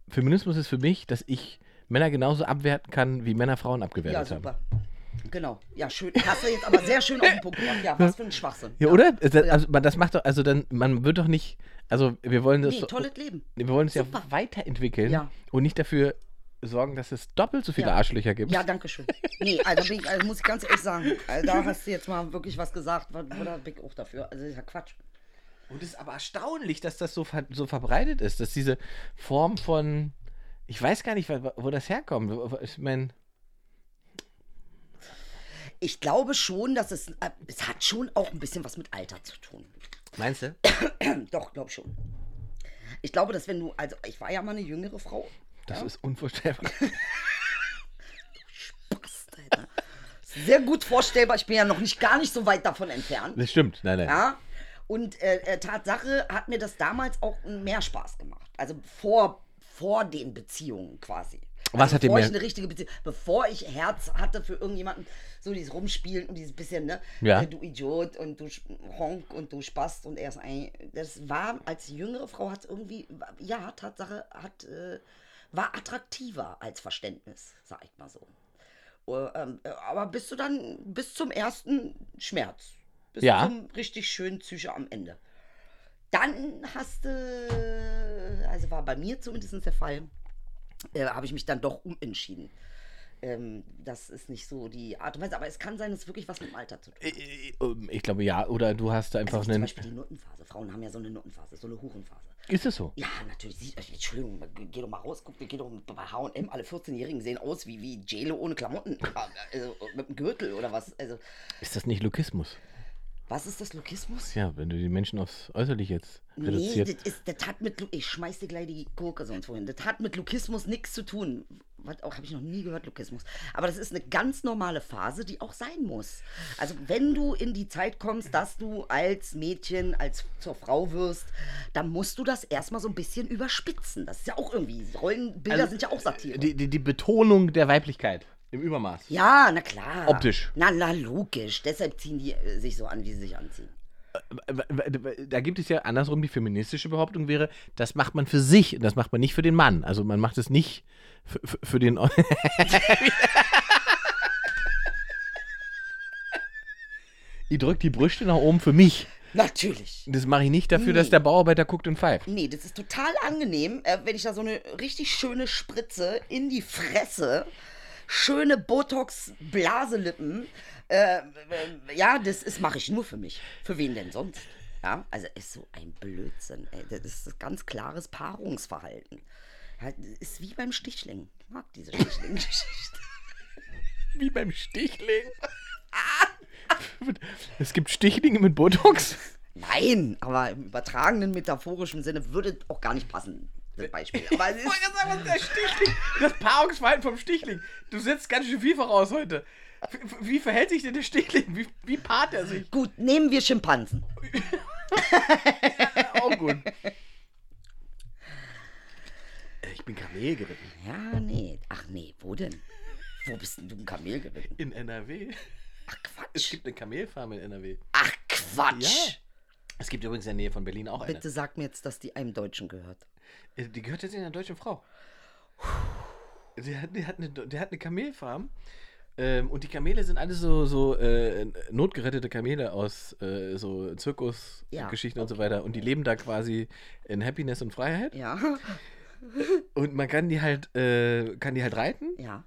Feminismus ist für mich, dass ich Männer genauso abwerten kann, wie Männer Frauen abgewertet Ja, haben. super. Genau. Ja, schön. Hast du jetzt aber sehr schön auf den Punkt gebracht. Ja, was für ein Schwachsinn. Ja, oder? Das, also, man- das macht doch, also dann, man wird doch nicht, also wir wollen das, Nee, tolles Leben. wir wollen es ja weiterentwickeln Ja. und nicht dafür sorgen, dass es doppelt so viele Ja. Arschlöcher gibt. Ja, danke schön. Nee, also, ich, also muss ich ganz ehrlich sagen, also da hast du jetzt mal wirklich was gesagt, da bin ich auch dafür. Also das ist ja Quatsch. Und es ist aber erstaunlich, dass das so, ver so verbreitet ist, dass diese Form von, ich weiß gar nicht, wo, wo das herkommt. Ich meine, Ich glaube schon, dass es, äh, es hat schon auch ein bisschen was mit Alter zu tun. Meinst du? Doch, glaube schon. Ich glaube, dass wenn du, also ich war ja mal eine jüngere Frau. Das ja? ist unvorstellbar. Bast, Alter. Sehr gut vorstellbar. Ich bin ja noch nicht gar nicht so weit davon entfernt. Das stimmt, nein, nein. Ja. Und äh, äh, Tatsache hat mir das damals auch mehr Spaß gemacht. Also vor, vor den Beziehungen quasi. Was also hat bevor ich eine richtige Beziehung, bevor ich Herz hatte für irgendjemanden, so dieses Rumspielen und dieses bisschen, ne, Ja. äh, du Idiot und du Honk und du Spast und er ist ein, das war als jüngere Frau hat irgendwie, ja, Tatsache hat, äh, war attraktiver als Verständnis, sag ich mal so. Äh, ähm, äh, aber bis du dann, bis zum ersten Schmerz, bis Ja. zum richtig schönen Psyche am Ende. Dann hast du, also war bei mir zumindest der Fall, äh, habe ich mich dann doch umentschieden. Ähm, das ist nicht so die Art und Weise, aber es kann sein, dass es wirklich was mit dem Alter zu tun hat. Ich, ich glaube ja, oder du hast einfach Also wie zum einen. Beispiel die Nuttenphase. Frauen haben ja so eine Nuttenphase, so eine Hurenphase. Ist es so? Ja, natürlich. Sie, äh, Entschuldigung, geh doch mal raus, guck, geh doch bei H&M, alle 14-Jährigen sehen aus wie, wie JLo ohne Klamotten. Also mit einem Gürtel oder was. Also, Ist das nicht Lokismus? Was ist das, Lokismus? Ja, wenn du die Menschen aufs Äußerliche jetzt Nee, reduziert. das, ist, das hat mit, ich schmeiß dir gleich die Gurke sonst wohin. Das hat mit Lukismus nichts zu tun. Was auch, habe ich noch nie gehört, Lukismus. Aber das ist eine ganz normale Phase, die auch sein muss. Also wenn du in die Zeit kommst, dass du als Mädchen, als zur Frau wirst, dann musst du das erstmal so ein bisschen überspitzen. Das ist ja auch irgendwie, Rollenbilder Also, sind ja auch Satire. die, die, die Betonung der Weiblichkeit im Übermaß. ja, na klar. Optisch. Na, na, logisch. Deshalb ziehen die äh, sich so an, wie sie sich anziehen. Da gibt es ja andersrum die feministische Behauptung wäre, das macht man für sich und das macht man nicht für den Mann. Also man macht es nicht für, für, für den. ich drück die Brüste nach oben für mich. Natürlich. Das mache ich nicht dafür, dass Nee. der Bauarbeiter guckt und pfeift. Nee, das ist total angenehm, äh, wenn ich da so eine richtig schöne Spritze in die Fresse, schöne Botox-Blaselippen, äh, äh, ja, das ist mache ich nur für mich. Für wen denn sonst? Ja, also ist so ein Blödsinn. Ey. Das ist ein ganz klares Paarungsverhalten. Ja, das ist wie beim Stichling. Ich mag diese Stichling-Geschichte. Wie beim Stichling. es gibt Stichlinge mit Botox. Nein, aber im übertragenen metaphorischen Sinne würde auch gar nicht passen, das Beispiel. Aber es ist, was ist der Stichling? Das Paarungsverhalten vom Stichling. Du setzt ganz schön viel voraus heute. Wie- verhält sich denn der Stichling? Wie, wie paart er sich? gut, nehmen wir Schimpansen. Auch gut. Ich bin Kamel geritten. Ja, nee. Ach nee, wo denn? Wo bist denn du ein Kamel geritten? In NRW. Ach Es Quatsch. gibt eine Kamelfarm in NRW. Ach Quatsch. Ja. Es gibt übrigens in der Nähe von Berlin auch eine. Bitte sag mir jetzt, dass die einem Deutschen gehört. Äh, Die gehört jetzt einer deutschen Frau. Die hat, die hat, eine, die hat eine Kamelfarm. Ähm, und die Kamele sind alle so, so äh, notgerettete Kamele aus äh, so Ja, Zirkusgeschichten und so weiter. Und die leben da quasi in Happiness und Freiheit. Ja, Und man kann die halt, äh, kann die halt reiten. ja.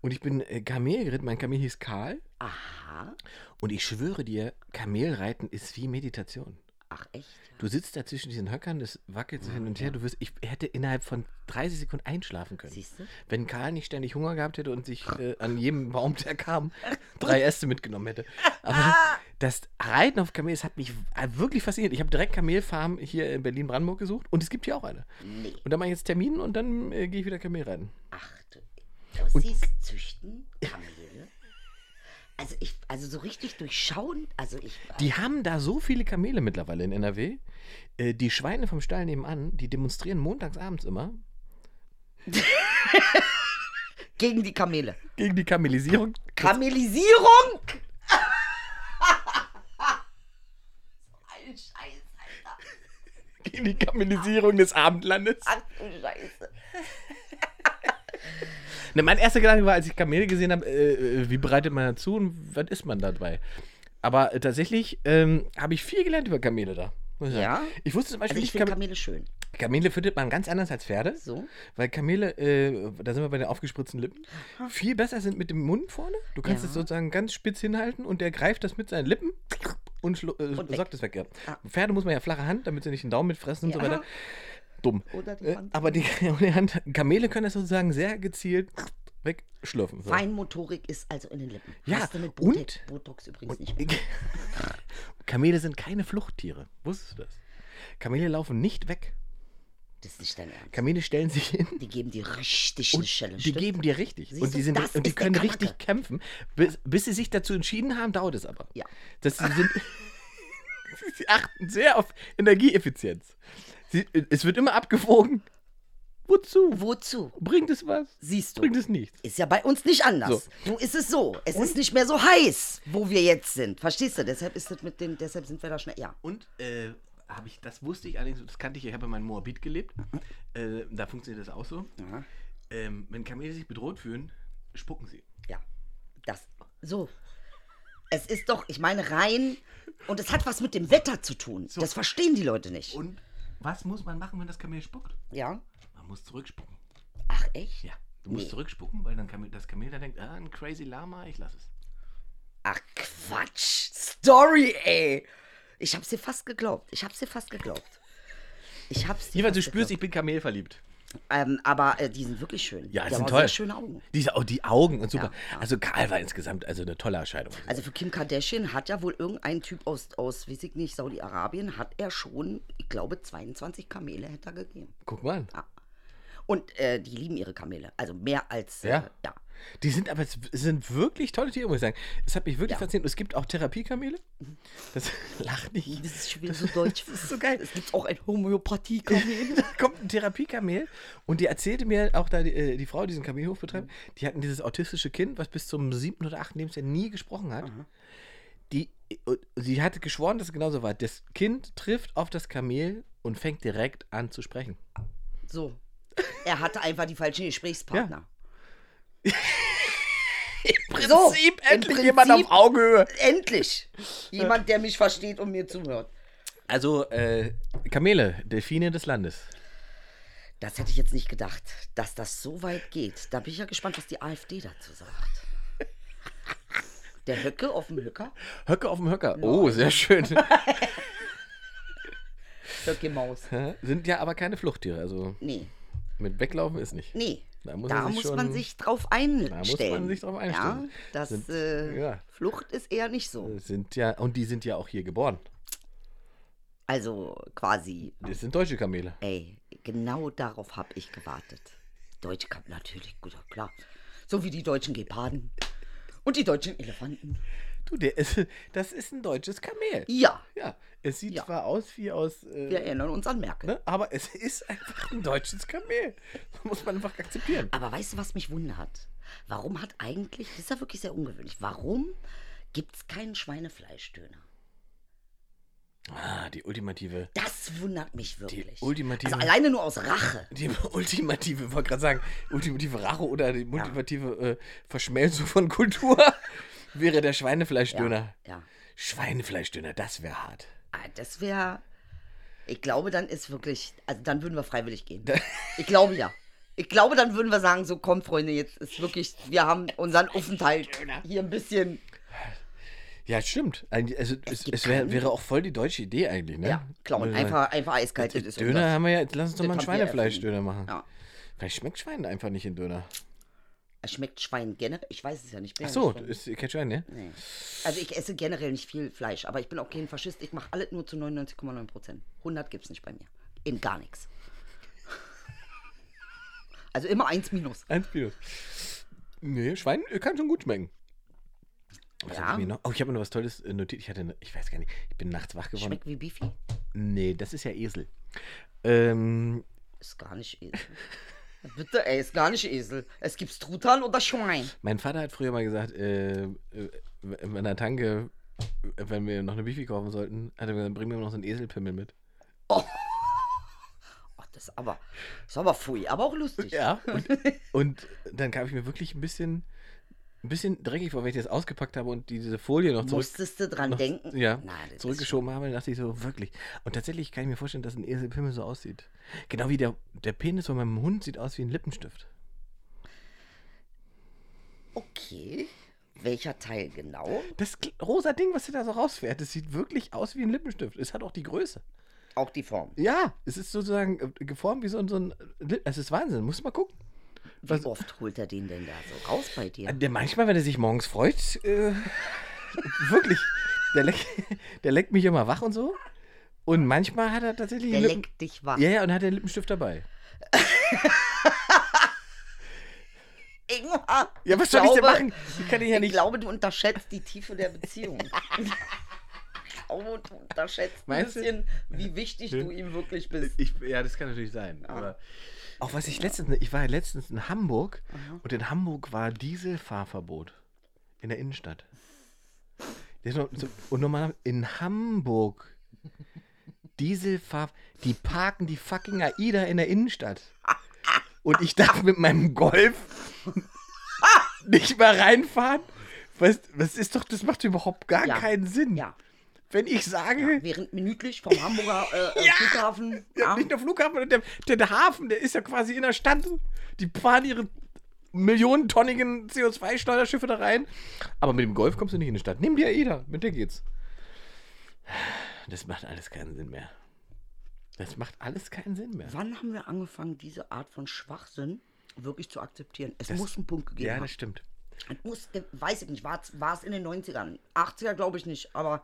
Und ich bin äh, Kamel geritten. Mein Kamel hieß Karl. Aha. Und ich schwöre dir, Kamelreiten ist wie Meditation. Ach, echt? Du sitzt da zwischen diesen Höckern, das wackelt so hin und her. Du wirst, ich hätte innerhalb von 30 Sekunden einschlafen können. Siehst du? Wenn Karl nicht ständig Hunger gehabt hätte und sich äh, an jedem Baum, der kam, drei Äste mitgenommen hätte. Aber das Reiten auf Kamel, das hat mich äh, wirklich fasziniert. Ich habe direkt Kamelfarm hier in Berlin-Brandenburg gesucht und es gibt hier auch eine. Nee. Und dann mache ich jetzt Termin und dann äh, gehe ich wieder Kamel reiten. Ach du. Aber siehst, züchten Kamele. Also ich, also so richtig durchschauen, also ich. Die haben da so viele Kamele mittlerweile in NRW. Äh, die Schweine vom Stall nebenan, die demonstrieren montagsabends immer gegen die Kamele. gegen die Kamelisierung. Kamelisierung? Ein Scheiß, Alter. Gegen die Kamelisierung des Abendlandes. Ach du Scheiße. Ne, mein erster Gedanke war, als ich Kamele gesehen habe, äh, äh, wie bereitet man dazu und was ist man dabei? Aber äh, tatsächlich ähm, habe ich viel gelernt über Kamele da. ich sagen. Ja? Ich wusste zum Beispiel Also ich finde Kam Kamele schön. Kamele findet man ganz anders als Pferde. So? Weil Kamele, äh, da sind wir bei den aufgespritzten Lippen, viel besser sind mit dem Mund vorne. Du kannst Ja. es sozusagen ganz spitz hinhalten und der greift das mit seinen Lippen und, äh, Und weg. saugt es weg. Ja. Ah. Pferde muss man ja flache Hand, damit sie nicht den Daumen mitfressen und so Ja. weiter. Dumm. Die Äh, aber die, die Hand, Kamele können das sozusagen sehr gezielt wegschlürfen. So. Feinmotorik ist also in den Lippen. Ja, Hast du mit und- Botox, Botox übrigens Und nicht. Kamele sind keine Fluchttiere. Wusstest du das? Kamele laufen nicht weg. Das ist nicht dein Ernst. Kamele stellen sich hin. Die geben dir richtig eine Challenge. die geben dir richtig. Siehst und die, sind, und die können richtig kämpfen. Bis, bis sie sich dazu entschieden haben, dauert es aber. Ja. Das, sind, sie achten sehr auf Energieeffizienz. Sie, es wird immer abgewogen. Wozu? Wozu? Bringt es was? Siehst du. Bringt es nichts? Ist ja bei uns nicht anders. Nun ist es so. Es ist nicht mehr so heiß, wo wir jetzt sind. Verstehst du? Deshalb ist es mit den, deshalb sind wir da schnell. Ja. Und äh, habe ich, das wusste ich allerdings, das kannte ich, ich habe in meinem Moabit gelebt. Äh, da funktioniert das auch so. Ja. Ähm, wenn Kamele sich bedroht fühlen, spucken sie. Ja. Das. So. Es ist doch, ich meine, rein. Und es hat was mit dem Wetter zu tun. Das verstehen die Leute nicht. Und was muss man machen, wenn das Kamel spuckt? Ja. Man muss zurückspucken. Ach, echt? Ja, du musst Nee. zurückspucken, weil dann Kamel, das Kamel da denkt, ah, ein crazy Lama, ich lass es. Ach, Quatsch. Story, ey. Ich hab's dir fast geglaubt. Ich hab's dir fast geglaubt. Ich hab's dir Jedenfalls, du spürst, ich geglaubt. bin Kamel verliebt. Ähm, aber äh, die sind wirklich schön. Ja, die die sind toll. Sehr schöne Augen. Diese, oh, die Augen und super. Ja, ja. Also Karl war insgesamt also eine tolle Erscheinung. Also für Kim Kardashian hat ja wohl irgendein Typ aus, aus weiß ich nicht, Saudi-Arabien, hat er schon, ich glaube, 22 Kamele hätte er gegeben. Guck mal. Ja. Und äh, die lieben ihre Kamele. Also mehr als, äh, Ja. Ja. Die sind aber sind wirklich tolle Tiere, muss ich sagen. Es hat mich wirklich Ja. fasziniert. Es gibt auch Therapiekamele. Das lacht nicht. Das ist schon wieder so deutsch. Das ist so geil. Es gibt auch ein Homöopathie-Kamel. Da kommt ein Therapiekamel und die erzählte mir auch da die, äh, die Frau, die diesen Kamelhof betreibt, Mhm. die hatten dieses autistische Kind, was bis zum siebten oder achten Lebensjahr nie gesprochen hat. Die, und sie hatte geschworen, dass es genauso war. Das Kind trifft auf das Kamel und fängt direkt an zu sprechen. so. Er hatte einfach die falschen Gesprächspartner. Im So, Prinzip im endlich jemand Prinzip- auf Augenhöhe. Endlich! Jemand, der mich versteht und mir zuhört. Also, äh, Kamele, Delfine des Landes. Das hätte ich jetzt nicht gedacht, dass das so weit geht. Da bin ich ja gespannt, was die AfD dazu sagt. Der Höcke auf dem Höcker? Höcke auf dem Höcker. Oh, sehr schön. Höcke Maus. Sind ja aber keine Fluchttiere. Also Nee, mit Weglaufen ist nicht. nee. Da muss da man sich muss schon- man sich drauf einstellen. muss man sich drauf einstellen. Ja, das Sind- äh, ja. Flucht ist eher nicht so. Sind ja, und die sind ja auch hier geboren. Also quasi, Das sind deutsche Kamele. ey, genau darauf habe ich gewartet. Deutsche Kap natürlich, gut, klar. So wie die deutschen Geparden und die deutschen Elefanten. Du, der ist, das ist ein deutsches Kamel. Ja, Ja, es sieht Ja. zwar aus wie aus, äh, wir erinnern uns an Merkel. ne, aber es ist einfach ein deutsches Kamel. Das muss man einfach akzeptieren. Aber weißt du, was mich wundert? Warum hat eigentlich, das ist ja wirklich sehr ungewöhnlich, warum gibt es keinen Schweinefleischdöner? Ah, die ultimative, Das wundert mich wirklich. ultimative- Also alleine nur aus Rache. die ultimative, ich wollte gerade sagen, ultimative Rache oder die ultimative äh, Verschmelzung von Kultur wäre der Schweinefleischdöner. Ja. Schweinefleischdöner, das wäre hart. Ah, Das wäre, ich glaube, dann ist wirklich, also dann würden wir freiwillig gehen. Ich glaube ja. Ich glaube, dann würden wir sagen, so komm, Freunde, jetzt ist wirklich, wir haben unseren Aufenthalt hier ein bisschen Ja, stimmt. Also, es, es wär, wäre auch voll die deutsche Idee eigentlich, ne? Ja, klauen. Weil- Einfach, einfach eiskalt. Döner haben wir ja, lass uns doch mal einen Schweinefleischdöner machen. Ja. Vielleicht schmeckt Schwein einfach nicht in Döner. Es schmeckt Schwein generell. Ich weiß es ja nicht. bin Ach ja so, Schwein. ist kein Schwein, ne? Nee. Also ich esse generell nicht viel Fleisch, aber ich bin auch kein Faschist. Ich mache alles nur zu 99,9 Prozent. 100 gibt es nicht bei mir. In gar nichts. Also immer eins minus. Eins minus. Nee, Schwein äh, kann schon gut schmecken. Was Ja. ich mir noch? Oh, ich habe mir noch was Tolles äh, notiert. Ich hatte, eine, ich weiß gar nicht, ich bin nachts wach geworden. Schmeckt wie Beefy? Nee, das ist ja Esel. Ähm, Ist gar nicht Esel. Bitte, ey, ist gar nicht Esel. Es gibt Truthahn oder Schwein. mein Vater hat früher mal gesagt, äh, äh, in der Tanke, äh, wenn wir noch eine Bifi kaufen sollten, hat er gesagt, bring mir noch so einen Eselpimmel mit. Oh, das ist aber, das ist aber pfui, aber auch lustig. Ja. Und, und dann kam ich mir wirklich ein bisschen, ein bisschen dreckig vor, wenn ich das ausgepackt habe und diese Folie noch zurück, Musstest du dran noch, denken? ja, Na, zurückgeschoben habe, dann dachte ich so, wirklich. Und tatsächlich kann ich mir vorstellen, dass ein Eselpimmel so aussieht. Genau wie der, der Penis von meinem Hund sieht aus wie ein Lippenstift. Okay. Welcher Teil genau? Das rosa Ding, was dir da so rausfährt, das sieht wirklich aus wie ein Lippenstift. Es hat auch die Größe. Auch die Form. Ja, es ist sozusagen äh, geformt wie so, ein- so ein. Es ist Wahnsinn, muss mal gucken. Wie oft holt er den denn da so raus bei dir? Der manchmal, wenn er sich morgens freut, äh, wirklich, der, leck, der leckt mich immer wach und so. Und manchmal hat er tatsächlich. Der Lippen- leckt dich wach. Ja, ja, und hat den Lippenstift dabei. Ingmar, Ja, was soll ich denn glaube- machen? Ich kann ich ja Ich nicht. glaube, du unterschätzt die Tiefe der Beziehung. ich glaube, du unterschätzt ein Meinst du? bisschen, wie wichtig du ihm wirklich bist. Ich, ja, das kann natürlich sein. Aber auch was ich letztens, ich war ja letztens in Hamburg und in Hamburg war Dieselfahrverbot in der Innenstadt. Und nochmal in Hamburg Dieselfahr, die parken die fucking AIDA in der Innenstadt. Und ich darf mit meinem Golf nicht mal reinfahren. Was, was ist doch, das macht überhaupt gar Ja. keinen Sinn. Ja, Wenn ich sage, während minütlich vom Hamburger äh, äh, Ja! Flughafen. Ja, Ja, nicht der Flughafen, der, der, der Hafen, der ist ja quasi in der Stadt. Die fahren ihre millionentonnigen CO2-Steuerschiffe da rein. Aber mit dem Golf kommst du nicht in die Stadt. Nimm dir AIDA, mit der geht's. Das macht alles keinen Sinn mehr. Das macht alles keinen Sinn mehr. Wann haben wir angefangen, diese Art von Schwachsinn wirklich zu akzeptieren? Es Das- muss einen Punkt gegeben Ja, haben. das stimmt. Es muss, weiß ich nicht, war es- war es in den 90ern? 80er glaube ich nicht, aber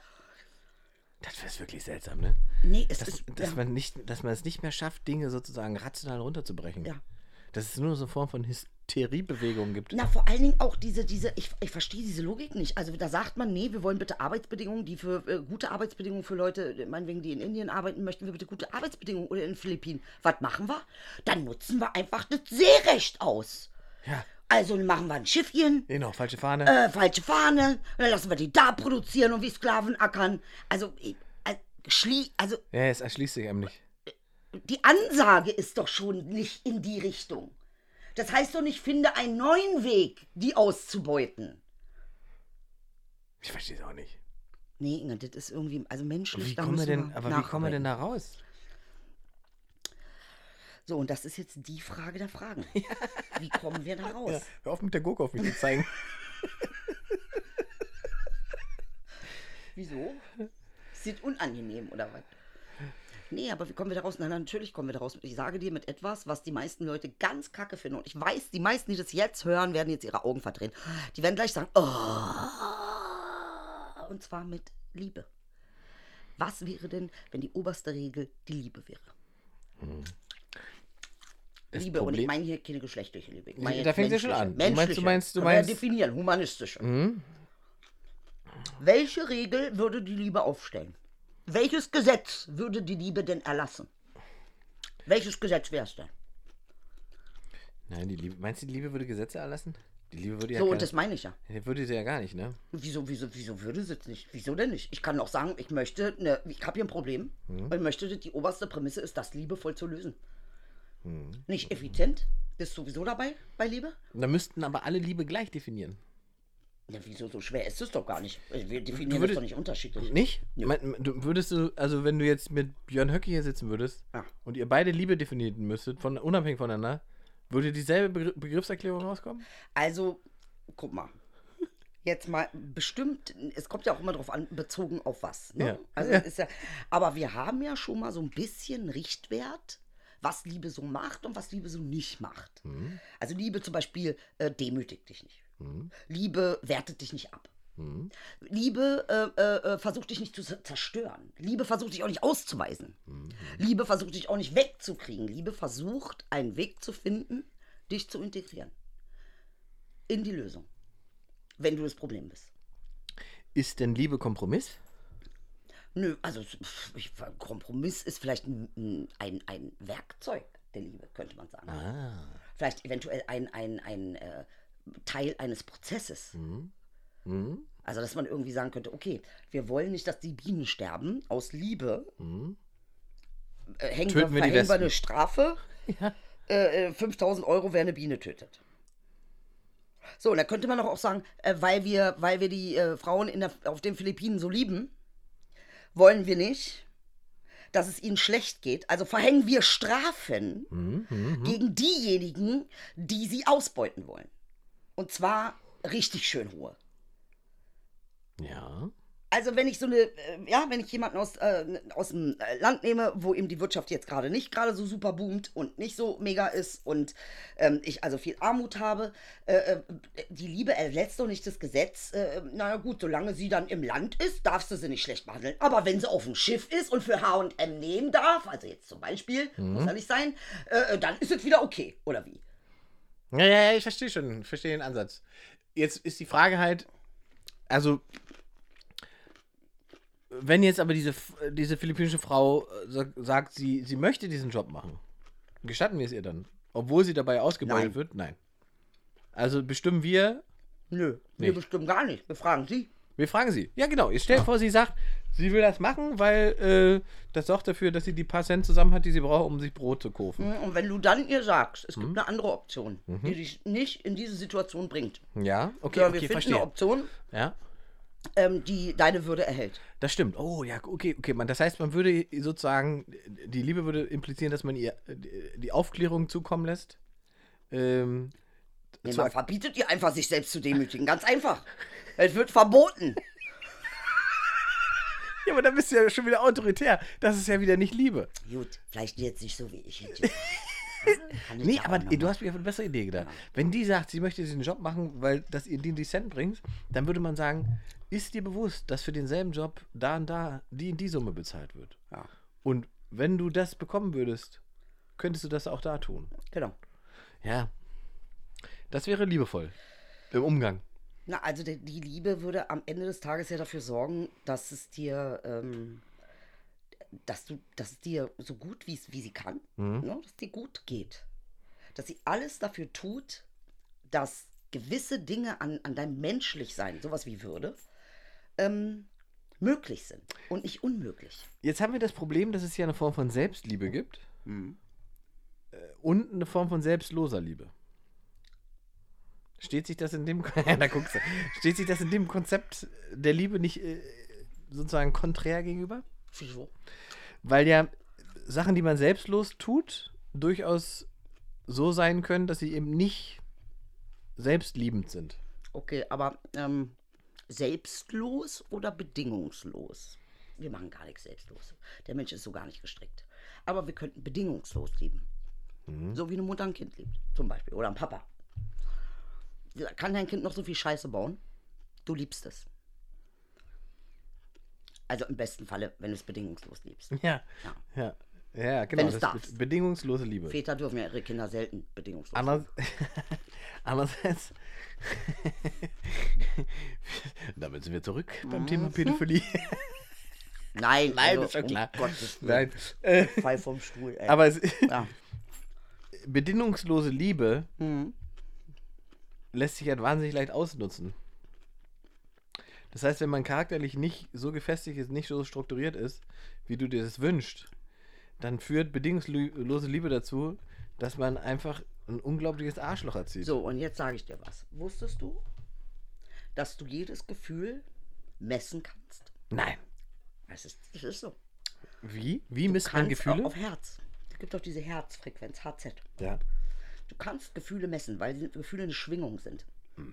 Das ist wirklich seltsam, ne? nee, es Dass, ist. dass, ja, man nicht, dass man es nicht mehr schafft, Dinge sozusagen rational runterzubrechen. Ja. Dass es nur so eine Form von Hysteriebewegung gibt. Na, vor allen Dingen auch diese, diese, ich, ich verstehe diese Logik nicht. Also da sagt man, nee, wir wollen bitte Arbeitsbedingungen, die für äh, gute Arbeitsbedingungen für Leute, meinetwegen, die in Indien arbeiten, möchten wir bitte gute Arbeitsbedingungen oder in den Philippinen. Was machen wir? Dann nutzen wir einfach das Seerecht aus. Ja, Also machen wir ein Schiffchen, genau, falsche Fahne. äh, falsche Fahne, dann lassen wir die da produzieren und wie Sklaven ackern. Also, ich- äh, schlie, also ja, es erschließt sich einem nicht. die Ansage ist doch schon nicht in die Richtung. Das heißt doch nicht, finde einen neuen Weg, die auszubeuten. Ich verstehe es auch nicht. Nee, Inge, das ist irgendwie, also menschlich. Wie kommen wir denn, aber wie kommen wir denn da raus? So, und das ist jetzt die Frage der Fragen. Wie kommen wir da raus? Ja, hör auf mit der Gurke auf mich zu zeigen. Wieso? Das unangenehm oder was? Nee, aber wie kommen wir da raus? Na, natürlich kommen wir da raus. Ich sage dir mit etwas, was die meisten Leute ganz kacke finden. Und ich weiß, die meisten, die das jetzt hören, werden jetzt ihre Augen verdrehen. Die werden gleich sagen, oh. Und zwar mit Liebe. Was wäre denn, wenn die oberste Regel die Liebe wäre? Das Liebe, und ich Problem- meine hier keine geschlechtliche Liebe. Ich Da meine jetzt fängt sie schon an. Du meinst- du meinst- du wir ja meinst- definieren, humanistische. Mhm. Welche Regel würde die Liebe aufstellen? Welches Gesetz würde die Liebe denn erlassen? Welches Gesetz wäre es denn? Nein, die Liebe. Meinst du, die Liebe würde Gesetze erlassen? Die Liebe würde ja So, gar, und das meine ich ja. Würde sie ja gar nicht, ne? Wieso, wieso, wieso würde sie es nicht? Wieso denn nicht? Ich kann auch sagen, ich möchte, ne, ich habe hier ein Problem und ich möchte, die oberste Prämisse ist, das liebevoll zu lösen. Nicht effizient? Bist du sowieso dabei bei Liebe? Dann müssten aber alle Liebe gleich definieren. Ja, wieso so schwer ist es doch gar nicht? Wir definieren würdest- das doch nicht unterschiedlich. Nicht? Mein- Du würdest du, also wenn du jetzt mit Björn Höcke hier sitzen würdest Ja. und ihr beide Liebe definieren müsstet, von, unabhängig voneinander, würde dieselbe Begr- Begriffserklärung rauskommen? Also, guck mal. jetzt mal bestimmt, es kommt ja auch immer darauf an, bezogen auf was. Ne? Ja. Also Ja. ist ja, aber wir haben ja schon mal so ein bisschen Richtwert, was Liebe so macht und was Liebe so nicht macht. Mhm. Also Liebe zum Beispiel äh, demütigt dich nicht. Liebe wertet dich nicht ab. Mhm. Liebe äh, äh, äh, versucht dich nicht zu zer- zerstören. Liebe versucht dich auch nicht auszuweisen. Mhm. Liebe versucht dich auch nicht wegzukriegen. Liebe versucht einen Weg zu finden, dich zu integrieren. In die Lösung. Wenn du das Problem bist. Ist denn Liebe Kompromiss? Nö, also ich, Kompromiss ist vielleicht ein, ein- Werkzeug der Liebe, könnte man sagen. Ah. Vielleicht eventuell ein, ein, ein äh, Teil eines Prozesses. Mhm. Also, dass man irgendwie sagen könnte, okay, wir wollen nicht, dass die Bienen sterben. Aus Liebe äh, hängen Töten wir wir Wespen. eine Strafe. Ja. Äh, äh, 5000 Euro, wer eine Biene tötet. So, und da könnte man doch auch sagen, äh, weil wir, weil wir die äh, Frauen in der, auf den Philippinen so lieben, wollen wir nicht, dass es ihnen schlecht geht. Also verhängen wir Strafen Mhm. gegen diejenigen, die sie ausbeuten wollen. Und zwar richtig schön hohe. Ja. Also wenn ich so eine, äh, ja, wenn ich jemanden aus, äh, aus dem äh, Land nehme, wo eben die Wirtschaft jetzt gerade nicht gerade so super boomt und nicht so mega ist und ähm, ich also viel Armut habe, äh, äh, die Liebe ersetzt doch nicht das Gesetz. Äh, naja gut, solange sie dann im Land ist, darfst du sie nicht schlecht behandeln. Aber wenn sie auf dem Schiff ist und für H&M nehmen darf, also jetzt zum Beispiel, muss ja nicht sein, äh, dann ist es wieder okay, oder wie? Ja, ja, ja, ich verstehe schon, ich verstehe den Ansatz. Jetzt ist die Frage halt, also, wenn jetzt aber diese, diese philippinische Frau äh, sa- sagt, sie, sie möchte diesen Job machen, gestatten wir es ihr dann? Obwohl sie dabei ausgebeutet Nein. wird? Nein. Also bestimmen wir, Nö, wir Nicht. bestimmen gar nicht. Wir fragen sie. wir fragen sie. Ja, genau. Ihr stellt vor, sie sagt, sie will das machen, weil äh, das sorgt dafür, dass sie die paar Cent zusammen hat, die sie braucht, um sich Brot zu kaufen. Mhm, Und wenn du dann ihr sagst, es Mhm. gibt eine andere Option, die dich nicht in diese Situation bringt, Ja, okay, ja, wir okay, finden verstehe. eine Option, Ja. Ähm, die deine Würde erhält. Das stimmt. Oh ja, okay, okay. Man, das heißt, man würde sozusagen, die Liebe würde implizieren, dass man ihr äh, die Aufklärung zukommen lässt. Ähm, Nee, man verbietet ihr einfach, sich selbst zu demütigen. Ganz einfach. Es wird verboten. ja, aber dann bist du ja schon wieder autoritär. Das ist ja wieder nicht Liebe. Gut, vielleicht jetzt nicht so wie ich. Nee, ja aber du hast mir auf eine bessere Idee gedacht. Wenn die sagt, sie möchte diesen Job machen, weil das ihr die, die Cent bringt, dann würde man sagen, ist dir bewusst, dass für denselben Job da und da die in die Summe bezahlt wird. Ja, Und wenn du das bekommen würdest, könntest du das auch da tun. genau. Ja. Das wäre liebevoll. Im Umgang. Na, also die, die Liebe würde am Ende des Tages ja dafür sorgen, dass es dir, ähm, dass du, dass es dir so gut wie, wie sie kann, ne, dass es dir gut geht. Dass sie alles dafür tut, dass gewisse Dinge an, an deinem Menschlichsein, sowas wie Würde, ähm, möglich sind und nicht unmöglich. Jetzt haben wir das Problem, dass es ja eine Form von Selbstliebe gibt äh, und eine Form von selbstloser Liebe. Steht sich das in dem da guckst du. Steht sich das in dem Konzept der Liebe nicht äh, sozusagen konträr gegenüber? Wieso? Weil ja Sachen, die man selbstlos tut, durchaus so sein können, dass sie eben nicht selbstliebend sind. Okay, aber ähm, selbstlos oder bedingungslos? Wir machen gar nichts selbstlos. Der Mensch ist so gar nicht gestrickt. Aber wir könnten bedingungslos lieben. So wie eine Mutter ein Kind liebt, zum Beispiel. Oder ein Papa. Kann dein Kind noch so viel Scheiße bauen? Du liebst es. Also im besten Falle, wenn du es bedingungslos liebst. Ja. Ja. Ja, ja genau. Wenn es das darfst. bedingungslose Liebe. Väter dürfen ja ihre Kinder selten bedingungslos Anders, andererseits, damit sind wir zurück beim Thema Pädophilie. Nein, Nein, also, ist schon um klar. Gottes Willen. Nein. Äh, Fall vom Stuhl, ey. aber es, ja. bedingungslose Liebe Mhm. lässt sich halt wahnsinnig leicht ausnutzen. Das heißt, wenn man charakterlich nicht so gefestigt ist, nicht so strukturiert ist, wie du dir das wünschst, dann führt bedingungslose Liebe dazu, dass man einfach ein unglaubliches Arschloch erzieht. So, und jetzt sage ich dir was. Wusstest du, dass du jedes Gefühl messen kannst? Nein. Es ist, es ist so. Wie? Wie misst man Gefühle? Auf Herz. Es gibt doch diese Herzfrequenz, HZ. Ja. Du kannst Gefühle messen, weil Gefühle eine Schwingung sind.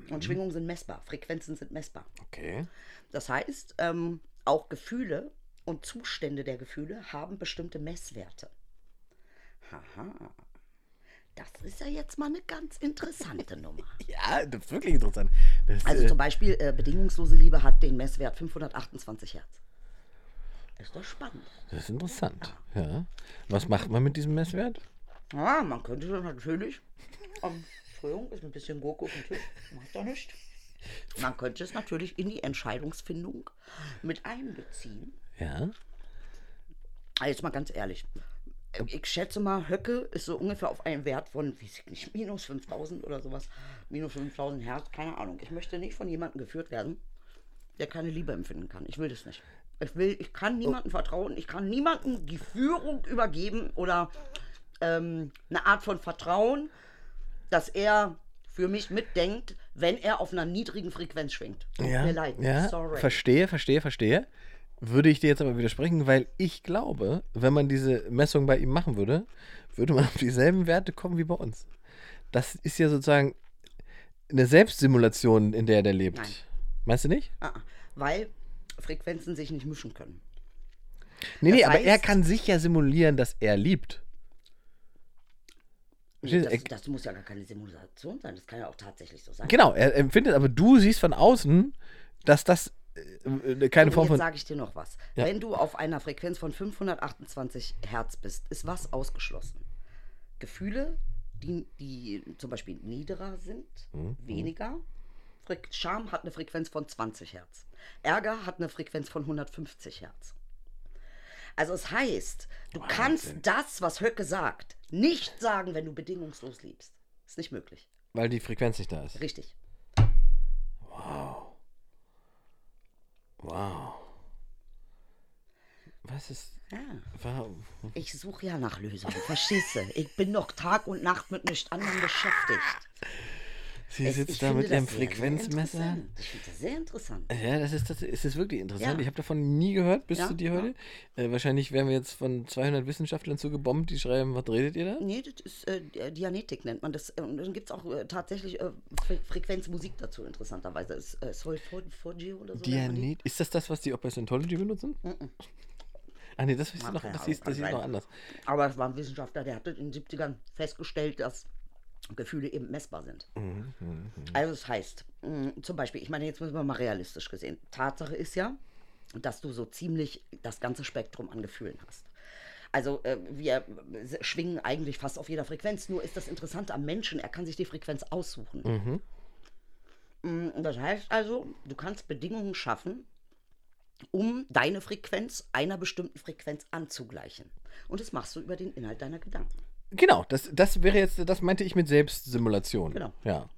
Und Schwingungen sind messbar, Frequenzen sind messbar. Okay. Das heißt, ähm, auch Gefühle und Zustände der Gefühle haben bestimmte Messwerte. Haha. Das ist ja jetzt mal eine ganz interessante Nummer. Ja, das ist wirklich interessant. Das, Also äh, zum Beispiel, äh, bedingungslose Liebe hat den Messwert 528 Hertz. Ist doch spannend. das ist interessant. Ja. Was macht man mit diesem Messwert? Ja, man könnte natürlich. Ähm, Entschuldigung, ist ein bisschen Gurke auf dem Tisch. Macht doch nicht. Man könnte es natürlich in die Entscheidungsfindung mit einbeziehen. Ja. Also jetzt mal ganz ehrlich. Ich schätze mal, Höcke ist so ungefähr auf einen Wert von, weiß ich nicht, minus 5000 oder sowas. Minus 5000 Hertz, keine Ahnung. Ich möchte nicht von jemandem geführt werden, der keine Liebe empfinden kann. Ich will das nicht. Ich will, ich kann niemandem vertrauen. Ich kann niemandem die Führung übergeben oder ähm, eine Art von Vertrauen, dass er für mich mitdenkt, wenn er auf einer niedrigen Frequenz schwingt. Tut Ja, mir leid. ja Sorry. verstehe, verstehe, verstehe. Würde ich dir jetzt aber widersprechen, weil ich glaube, wenn man diese Messung bei ihm machen würde, würde man auf dieselben Werte kommen wie bei uns. Das ist ja sozusagen eine Selbstsimulation, in der der lebt. Nein. Meinst du nicht? Ah, ah. weil Frequenzen sich nicht mischen können. Nee, Das nee, aber er heißt- kann sicher simulieren, dass er liebt. Das, das muss ja gar keine Simulation sein. Das kann ja auch tatsächlich so sein. Genau, er empfindet, aber du siehst von außen, dass das äh, äh, keine Form jetzt von. sage ich dir noch was. Ja. Wenn du auf einer Frequenz von 528 Hertz bist, ist was ausgeschlossen? Gefühle, die, die zum Beispiel niederer sind, Mhm, weniger. Fre Scham hat eine Frequenz von 20 Hertz. Ärger hat eine Frequenz von 150 Hertz. Also es heißt, du kannst das, was Höcke sagt, nicht sagen, wenn du bedingungslos liebst. Ist nicht möglich. Weil die Frequenz nicht da ist. Richtig. Wow. Was ist. Ja. Warum? Ich suche ja nach Lösungen, verstehst du? Ich bin noch Tag und Nacht mit nichts anderem beschäftigt. Sie sitzt ich da mit ihrem Frequenzmesser. Ich finde das sehr interessant. Ja, das ist, das ist das wirklich interessant. Ja. Ich habe davon nie gehört bis Ja, zu dir heute. Äh, wahrscheinlich werden wir jetzt von 200 Wissenschaftlern zugebombt, die schreiben, was redet ihr da? Nee, das ist äh, Dianetik, nennt man das. Und dann gibt es auch äh, tatsächlich äh, Fre Frequenzmusik dazu, interessanterweise. Ist, äh, Soul Forgio oder so. Dianet. Ist das das, was die auch bei Scientology benutzen? Ah, nee, das ist noch, das hieß, das hieß noch anders. Aber es war ein Wissenschaftler, der hatte in den 70ern festgestellt, dass Gefühle eben messbar sind. Mhm, Also das heißt, mh, zum Beispiel, ich meine, jetzt müssen wir mal realistisch gesehen. Tatsache ist ja, dass du so ziemlich das ganze Spektrum an Gefühlen hast. Also äh, wir schwingen eigentlich fast auf jeder Frequenz, nur ist das Interessante am Menschen, er kann sich die Frequenz aussuchen. Mm, Das heißt also, du kannst Bedingungen schaffen, um deine Frequenz einer bestimmten Frequenz anzugleichen. Und das machst du über den Inhalt deiner Gedanken. Genau, das, das wäre jetzt, das meinte ich mit Selbstsimulation. Genau. Ja.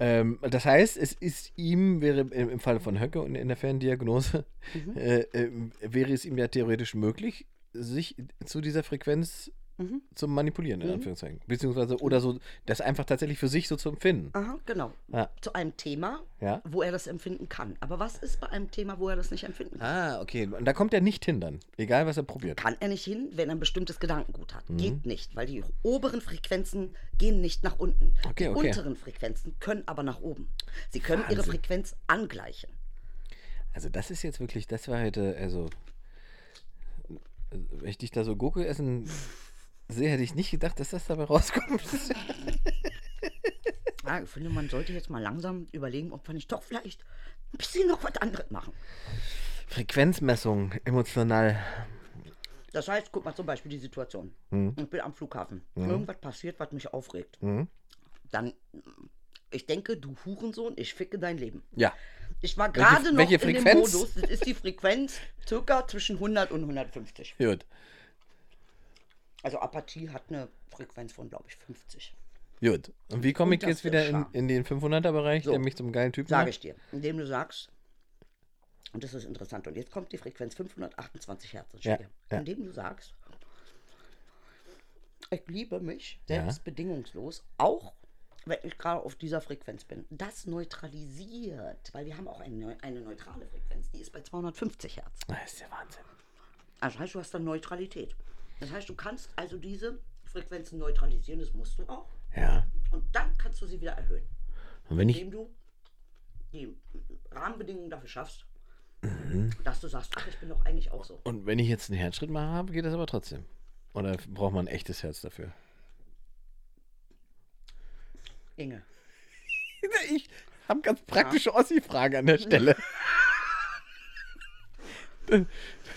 Ähm, das heißt, es ist ihm, wäre im, im Fall von Höcke und in der Ferndiagnose, Mhm. äh, äh, wäre es ihm ja theoretisch möglich, sich zu dieser Frequenz Mhm. zu manipulieren, in Anführungszeichen. Beziehungsweise, oder so, das einfach tatsächlich für sich so zu empfinden. Aha, genau. Ja. Zu einem Thema, Ja. wo er das empfinden kann. Aber was ist bei einem Thema, wo er das nicht empfinden kann? Ah, okay. Und da kommt er nicht hin dann, egal was er probiert. Kann er nicht hin, wenn er ein bestimmtes Gedankengut Mhm. hat. Geht nicht, weil die oberen Frequenzen gehen nicht nach unten. Okay, die okay. unteren Frequenzen können aber nach oben. Sie können ihre Wahnsinn. Frequenz angleichen. Also das ist jetzt wirklich, das war heute, also, wenn ich dich da so Gurke essen sehe, hätte ich nicht gedacht, dass das dabei rauskommt. Ja, ich finde, man sollte jetzt mal langsam überlegen, ob wir nicht doch vielleicht ein bisschen noch was anderes machen. Frequenzmessung, emotional. Das heißt, guck mal zum Beispiel die Situation. Mhm. Ich bin am Flughafen. Irgendwas passiert, was mich aufregt. Mhm. Dann, ich denke, du Hurensohn, ich ficke dein Leben. Ja. Ich war gerade noch welche in dem Frequenz? Modus, das ist die Frequenz circa zwischen 100 und 150. Gut. Also Apathie hat eine Frequenz von, glaube ich, 50. Gut. Und wie komme ich jetzt wieder in, in den 500er-Bereich, So. der mich zum geilen Typen Sage ich dir. Indem du sagst, und das ist interessant, und jetzt kommt die Frequenz 528 Hertz. ins Ja, ja. Indem du sagst, ich liebe mich Ja. selbst bedingungslos, auch wenn ich gerade auf dieser Frequenz bin. Das neutralisiert, weil wir haben auch eine, eine neutrale Frequenz, die ist bei 250 Hertz. Das ist der Wahnsinn. Also heißt, du hast dann Neutralität. Das heißt, du kannst also diese Frequenzen neutralisieren, das musst du auch. Ja. Und dann kannst du sie wieder erhöhen. Und wenn ich, indem du die Rahmenbedingungen dafür schaffst, Mhm. dass du sagst, ach, ich bin doch eigentlich auch so. und wenn ich jetzt einen Herzschritt mache, habe, geht das aber trotzdem. Oder braucht man ein echtes Herz dafür? Inge. Ich habe ganz praktische Ossi-Frage an der Stelle.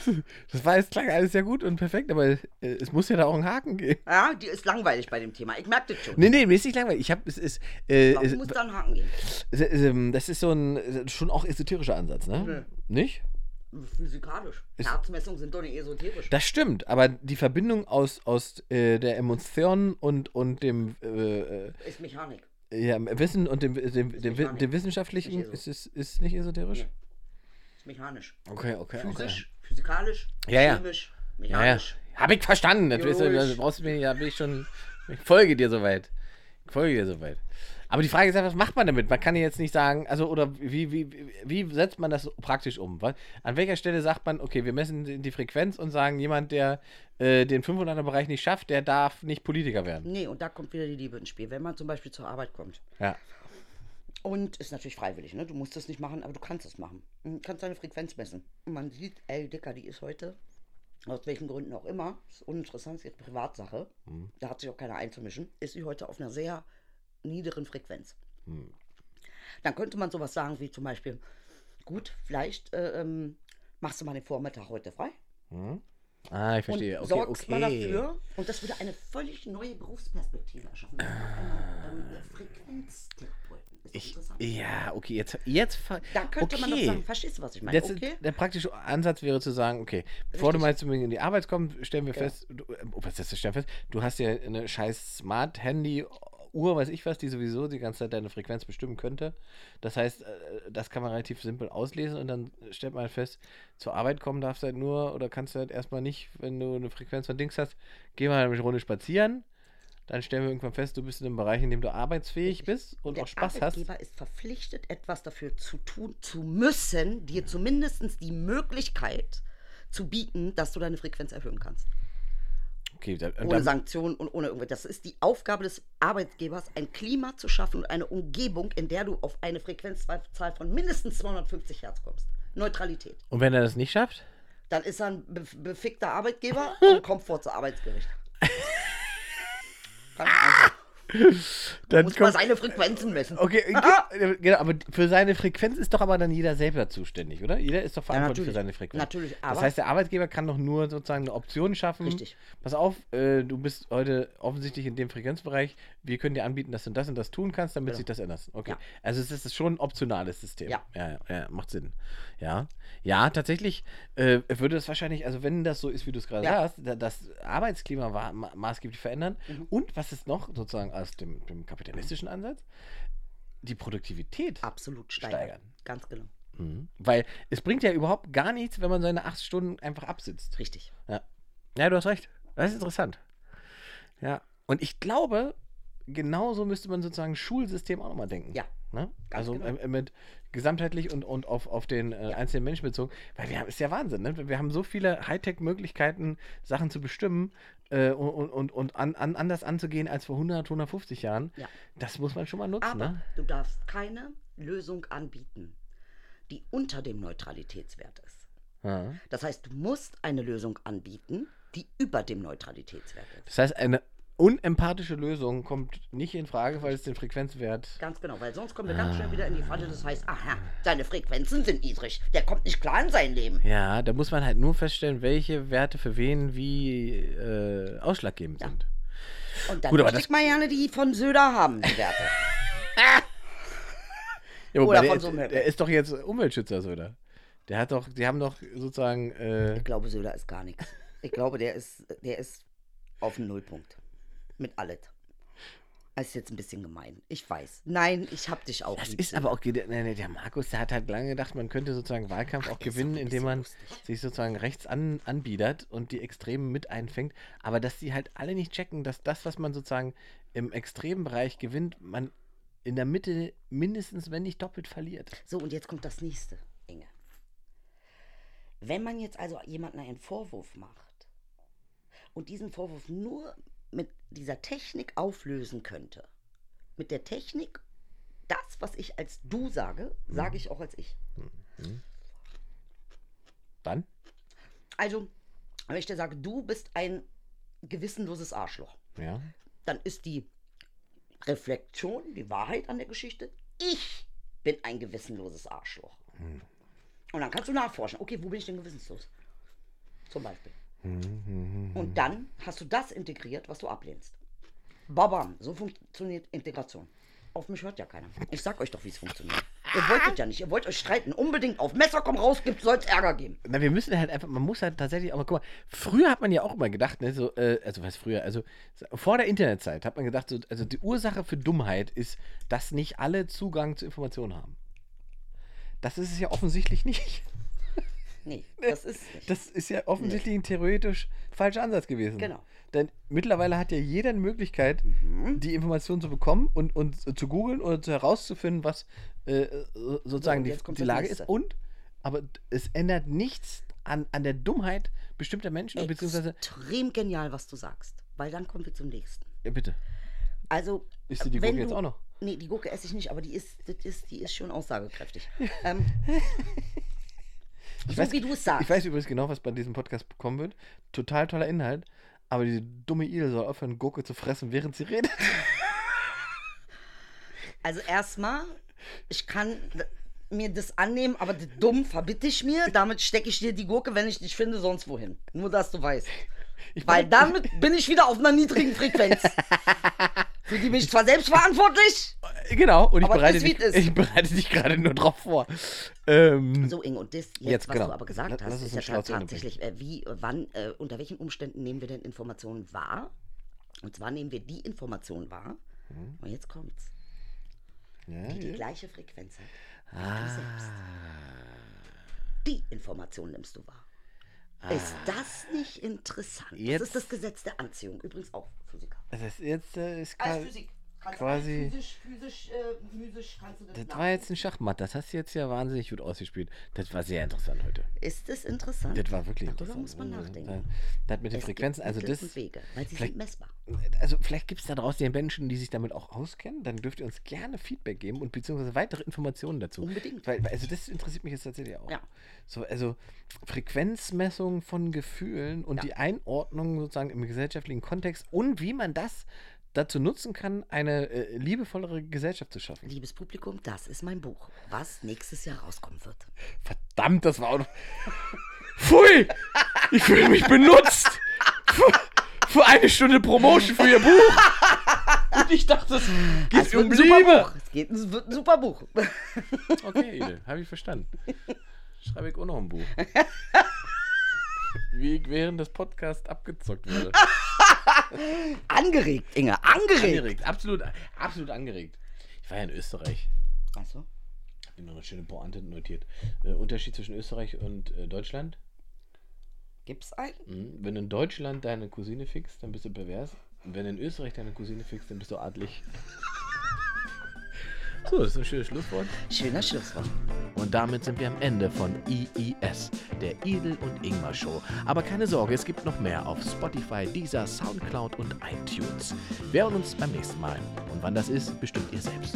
Das war jetzt klang alles sehr gut und perfekt, aber äh, es muss ja da auch einen Haken geben. Ja, die ist langweilig bei dem Thema. Ich merke das schon. Nee, nee, mir ist nicht langweilig. Ich habe es ist äh, Warum es, muss da ein Haken es, ähm, das ist so ein äh, schon auch esoterischer Ansatz, ne? Nicht? Physikalisch. Herzmessungen sind doch nicht esoterisch. Das stimmt, aber die Verbindung aus, aus äh, der Emotion und, und dem äh, äh, Ist Mechanik. ja, Wissen und dem, dem, dem, dem, Wissenschaftlichen Nicht ist, ist, ist nicht esoterisch? Nee. Ist mechanisch. Okay, okay, Physisch, physikalisch, Ja, ja. chemisch, Ja, ja. mechanisch. Hab ich verstanden. Das weißt du, brauchst du mir, ja, bin ich schon. Ich folge dir soweit. Ich folge dir soweit. Aber die Frage ist einfach, was macht man damit? Man kann ja jetzt nicht sagen, also, oder wie, wie, wie, setzt man das praktisch um? Was, an welcher Stelle sagt man, okay, wir messen die die Frequenz und sagen, jemand, der äh, den 500er-Bereich nicht schafft, der darf nicht Politiker werden? Nee, und da kommt wieder die Liebe ins Spiel. Wenn man zum Beispiel zur Arbeit kommt Ja. Und ist natürlich freiwillig, ne? Du musst es nicht machen, aber du kannst es machen. Du kannst deine Frequenz messen. Und man sieht, ey, Dicker, die ist heute, aus welchen Gründen auch immer, ist uninteressant, ist jetzt Privatsache, da hat sich auch keiner einzumischen, ist sie heute auf einer sehr niederen Frequenz. Dann könnte man sowas sagen wie zum Beispiel, gut, vielleicht äh, ähm, machst du mal den Vormittag heute frei. Ah, ich Und verstehe. Okay, sorgst okay. mal dafür. Und das würde eine völlig neue Berufsperspektive erschaffen. Einmal, ähm, Frequenztherapeuten. Ich, ja, okay, jetzt. jetzt Da könnte okay. man doch sagen, verstehst du, was ich meine? Das Okay. Der praktische Ansatz wäre zu sagen, okay, bevor du Richtig. mal zu mir in die Arbeit kommst, stellen wir Genau. fest, du, äh, oh, was ist das, stellen wir fest, du hast ja eine scheiß Smart-Handy, Uhr, weiß ich was, die sowieso die ganze Zeit deine Frequenz bestimmen könnte. Das heißt, äh, das kann man relativ simpel auslesen und dann stellt man fest, zur Arbeit kommen darfst du halt nur oder kannst du halt erstmal nicht, wenn du eine Frequenz von Dings hast, geh mal eine Runde spazieren. Dann stellen wir irgendwann fest, du bist in einem Bereich, in dem du arbeitsfähig bist und Der auch Spaß hast. Arbeitgeber ist verpflichtet, etwas dafür zu tun zu müssen, dir zumindest die Möglichkeit zu bieten, dass du deine Frequenz erhöhen kannst. Okay, da, und Ohne dann, Sanktionen und ohne irgendwas. Das ist die Aufgabe des Arbeitgebers, ein Klima zu schaffen und eine Umgebung, in der du auf eine Frequenzzahl von mindestens 250 Hertz kommst. Neutralität. und wenn er das nicht schafft? Dann ist er ein be befickter Arbeitgeber und kommt vor zu Arbeitsgericht. Ah! Dann Muss man seine Frequenzen messen. Okay, ge- genau, aber für seine Frequenz ist doch aber dann jeder selber zuständig, oder? Jeder ist doch verantwortlich für natürlich. seine Frequenz. Natürlich, Das aber- heißt, der Arbeitgeber kann doch nur sozusagen eine Option schaffen. Richtig. Pass auf, äh, du bist heute offensichtlich in dem Frequenzbereich. Wir können dir anbieten, dass du das und das tun kannst, damit Genau. sich das ändert. Okay. Ja. Also es ist schon ein optionales System. Ja. Ja, ja, ja macht Sinn. Ja. Ja, tatsächlich äh, würde das wahrscheinlich, also wenn das so ist, wie du es gerade Ja. sagst, da- das Arbeitsklima ma maßgeblich verändern. Mhm. Und was ist noch sozusagen aus dem, dem kapitalistischen Ansatz? Die Produktivität. Absolut steigern. Steigern. Ganz genau. Mhm. Weil es bringt ja überhaupt gar nichts, wenn man seine acht Stunden einfach absitzt. Richtig. Ja. Ja, du hast recht. Das ist interessant. Ja. Und ich glaube, genauso müsste man sozusagen Schulsystem auch nochmal denken. Ja. Ne? Also genau. äh, mit gesamtheitlich und, und auf, auf den äh, einzelnen Menschen bezogen. Weil wir haben, ist ja Wahnsinn, ne? Wir haben so viele Hightech-Möglichkeiten, Sachen zu bestimmen äh, und, und, und, und an, an, anders anzugehen als vor 100, 150 Jahren. Ja. Das muss man schon mal nutzen, Aber ne? du darfst keine Lösung anbieten, die unter dem Neutralitätswert ist. Ja. Das heißt, du musst eine Lösung anbieten, die über dem Neutralitätswert ist. Das heißt, eine unempathische Lösung kommt nicht in Frage, weil es den Frequenzwert Ganz genau, weil sonst kommen wir ganz schnell wieder in die Falle. Das heißt, aha, seine Frequenzen sind niedrig. Der kommt nicht klar in sein Leben. Ja, da muss man halt nur feststellen, welche Werte für wen wie äh, ausschlaggebend Ja. sind. Und dann Gut, aber möchte ich mal gerne die von Söder haben, die Werte. Ja, Oder der, von ist, so der ist doch jetzt Umweltschützer, oder? Der hat doch, die haben doch sozusagen, äh, Ich glaube, Söder ist gar nichts. Ich glaube, der ist, der ist auf dem Nullpunkt. Mit alles. Das ist jetzt ein bisschen gemein. Ich weiß. Nein, ich hab dich auch. das lieb, ist aber auch, nee, der Markus, der hat halt lange gedacht, man könnte sozusagen Wahlkampf auch der ist gewinnen, indem man lustig. sich sozusagen rechts an, anbiedert und die Extremen mit einfängt. Aber dass die halt alle nicht checken, dass das, was man sozusagen im extremen Bereich gewinnt, man in der Mitte mindestens, wenn nicht doppelt verliert. So, und jetzt kommt das nächste, Inge. Wenn man jetzt also jemandem einen Vorwurf macht und diesen Vorwurf nur mit dieser Technik auflösen könnte, mit der Technik das, was ich als du sage, sage ich auch als ich. Dann? Also, wenn ich dir sage, du bist ein gewissenloses Arschloch, Ja. dann ist die Reflexion, die Wahrheit an der Geschichte, ich bin ein gewissenloses Arschloch. Und dann kannst du nachforschen, okay, wo bin ich denn gewissenslos? Zum Beispiel. Und dann hast du das integriert, was du ablehnst. Babam, so funktioniert Integration. Auf mich hört ja keiner. Ich sag euch doch, wie es funktioniert. Ihr wolltet ja nicht, ihr wollt euch streiten. Unbedingt auf Messer komm raus, gibt soll es Ärger geben. Na, wir müssen halt einfach, man muss halt tatsächlich, aber guck mal, früher hat man ja auch immer gedacht, ne, so, äh, also was früher, also vor der Internetzeit hat man gedacht, so, also die Ursache für Dummheit ist, dass nicht alle Zugang zu Informationen haben. Das ist es ja offensichtlich nicht. Nee, das ist nicht. Das ist ja offensichtlich ein theoretisch falscher Ansatz gewesen. Genau. Denn mittlerweile hat ja jeder eine Möglichkeit, Mhm. die Information zu bekommen und, und zu googeln oder zu herauszufinden, was äh, so- sozusagen und die, die Lage ist. Und, aber es ändert nichts an, an der Dummheit bestimmter Menschen, oder beziehungsweise, Extrem genial, was du sagst. Weil dann kommen wir zum nächsten. ja, bitte, Also. Isst du die wenn Gurke jetzt auch noch? Nee, die Gurke esse ich nicht, aber die ist, das ist, die ist schon aussagekräftig. ähm, so weiß- wie du es sagst. ich weiß übrigens genau, was bei diesem Podcast kommen wird. Total toller Inhalt, aber diese dumme Idel soll aufhören, Gurke zu fressen, während sie redet. Also erstmal, ich kann mir das annehmen, aber dumm verbitte ich mir. Damit stecke ich dir die Gurke, wenn ich dich finde, sonst wohin. Nur, dass du weißt. Ich Weil damit bin ich wieder auf einer niedrigen Frequenz. Für die bin ich zwar selbst verantwortlich. Genau, und ich Aber bereite, dich, ich bereite dich gerade nur drauf vor. Ähm, So, Inge, und das jetzt, Jetzt, was genau. du aber gesagt lass hast, ist ja tatsächlich, äh, wie, wann, äh, unter welchen Umständen nehmen wir denn Informationen wahr? Und zwar nehmen wir die Information wahr. Mhm. Und jetzt kommt's. ja, Die die ja. gleiche Frequenz hat. Ah. Du selbst. Die Information nimmst du wahr. Ist das nicht interessant? Ah. Jetzt- Das ist das Gesetz der Anziehung. Übrigens auch Physiker. Das jetzt äh, ist Alles quasi, Physik. Kannst quasi- Physisch, physisch, äh, physisch kannst du das, Das war jetzt ein Schachmatt. Das hast du jetzt ja wahnsinnig gut ausgespielt. Das war sehr interessant heute. Ist es interessant? Das war wirklich Darüber interessant. muss man nachdenken. Das, mit den Es Frequenzen, gibt also das. Wege, weil sie vielleicht- sind messbar. Also vielleicht gibt es da draußen ja Menschen, die sich damit auch auskennen. Dann dürft ihr uns gerne Feedback geben und beziehungsweise weitere Informationen dazu. Unbedingt. Weil- also das interessiert mich jetzt tatsächlich auch. Ja. So, also Frequenzmessung von Gefühlen und Ja. die Einordnung sozusagen im gesellschaftlichen Kontext und wie man das dazu nutzen kann, eine äh, liebevollere Gesellschaft zu schaffen. Liebes Publikum, das ist mein Buch, was nächstes Jahr rauskommen wird. Verdammt, das war auch noch. Pfui! Ich fühle mich benutzt! Für, für eine Stunde Promotion für ihr Buch! Und ich dachte, es geht Es um ein super Liebe! Buch. Es geht, es wird ein super Buch. Okay, Edel, habe ich verstanden. Schreibe ich auch noch ein Buch. Wie ich während des Podcasts abgezockt wurde. Angeregt, Inge, angeregt. Angeregt, absolut, absolut angeregt. Ich war ja in Österreich. Achso. Hab mir noch eine schöne Pointe notiert. Äh, Unterschied zwischen Österreich und äh, Deutschland? Gibt's einen? Mhm. Wenn du in Deutschland deine Cousine fickst, dann bist du pervers. Und wenn du in Österreich deine Cousine fickst, dann bist du adlig. So, das ist ein schönes Schlusswort. Schöner Schlusswort. Und damit sind wir am Ende von IIS, der Idel und Ingmar Show. Aber keine Sorge, es gibt noch mehr auf Spotify, Deezer, Soundcloud und iTunes. Wir hören uns beim nächsten Mal. Und wann das ist, bestimmt ihr selbst.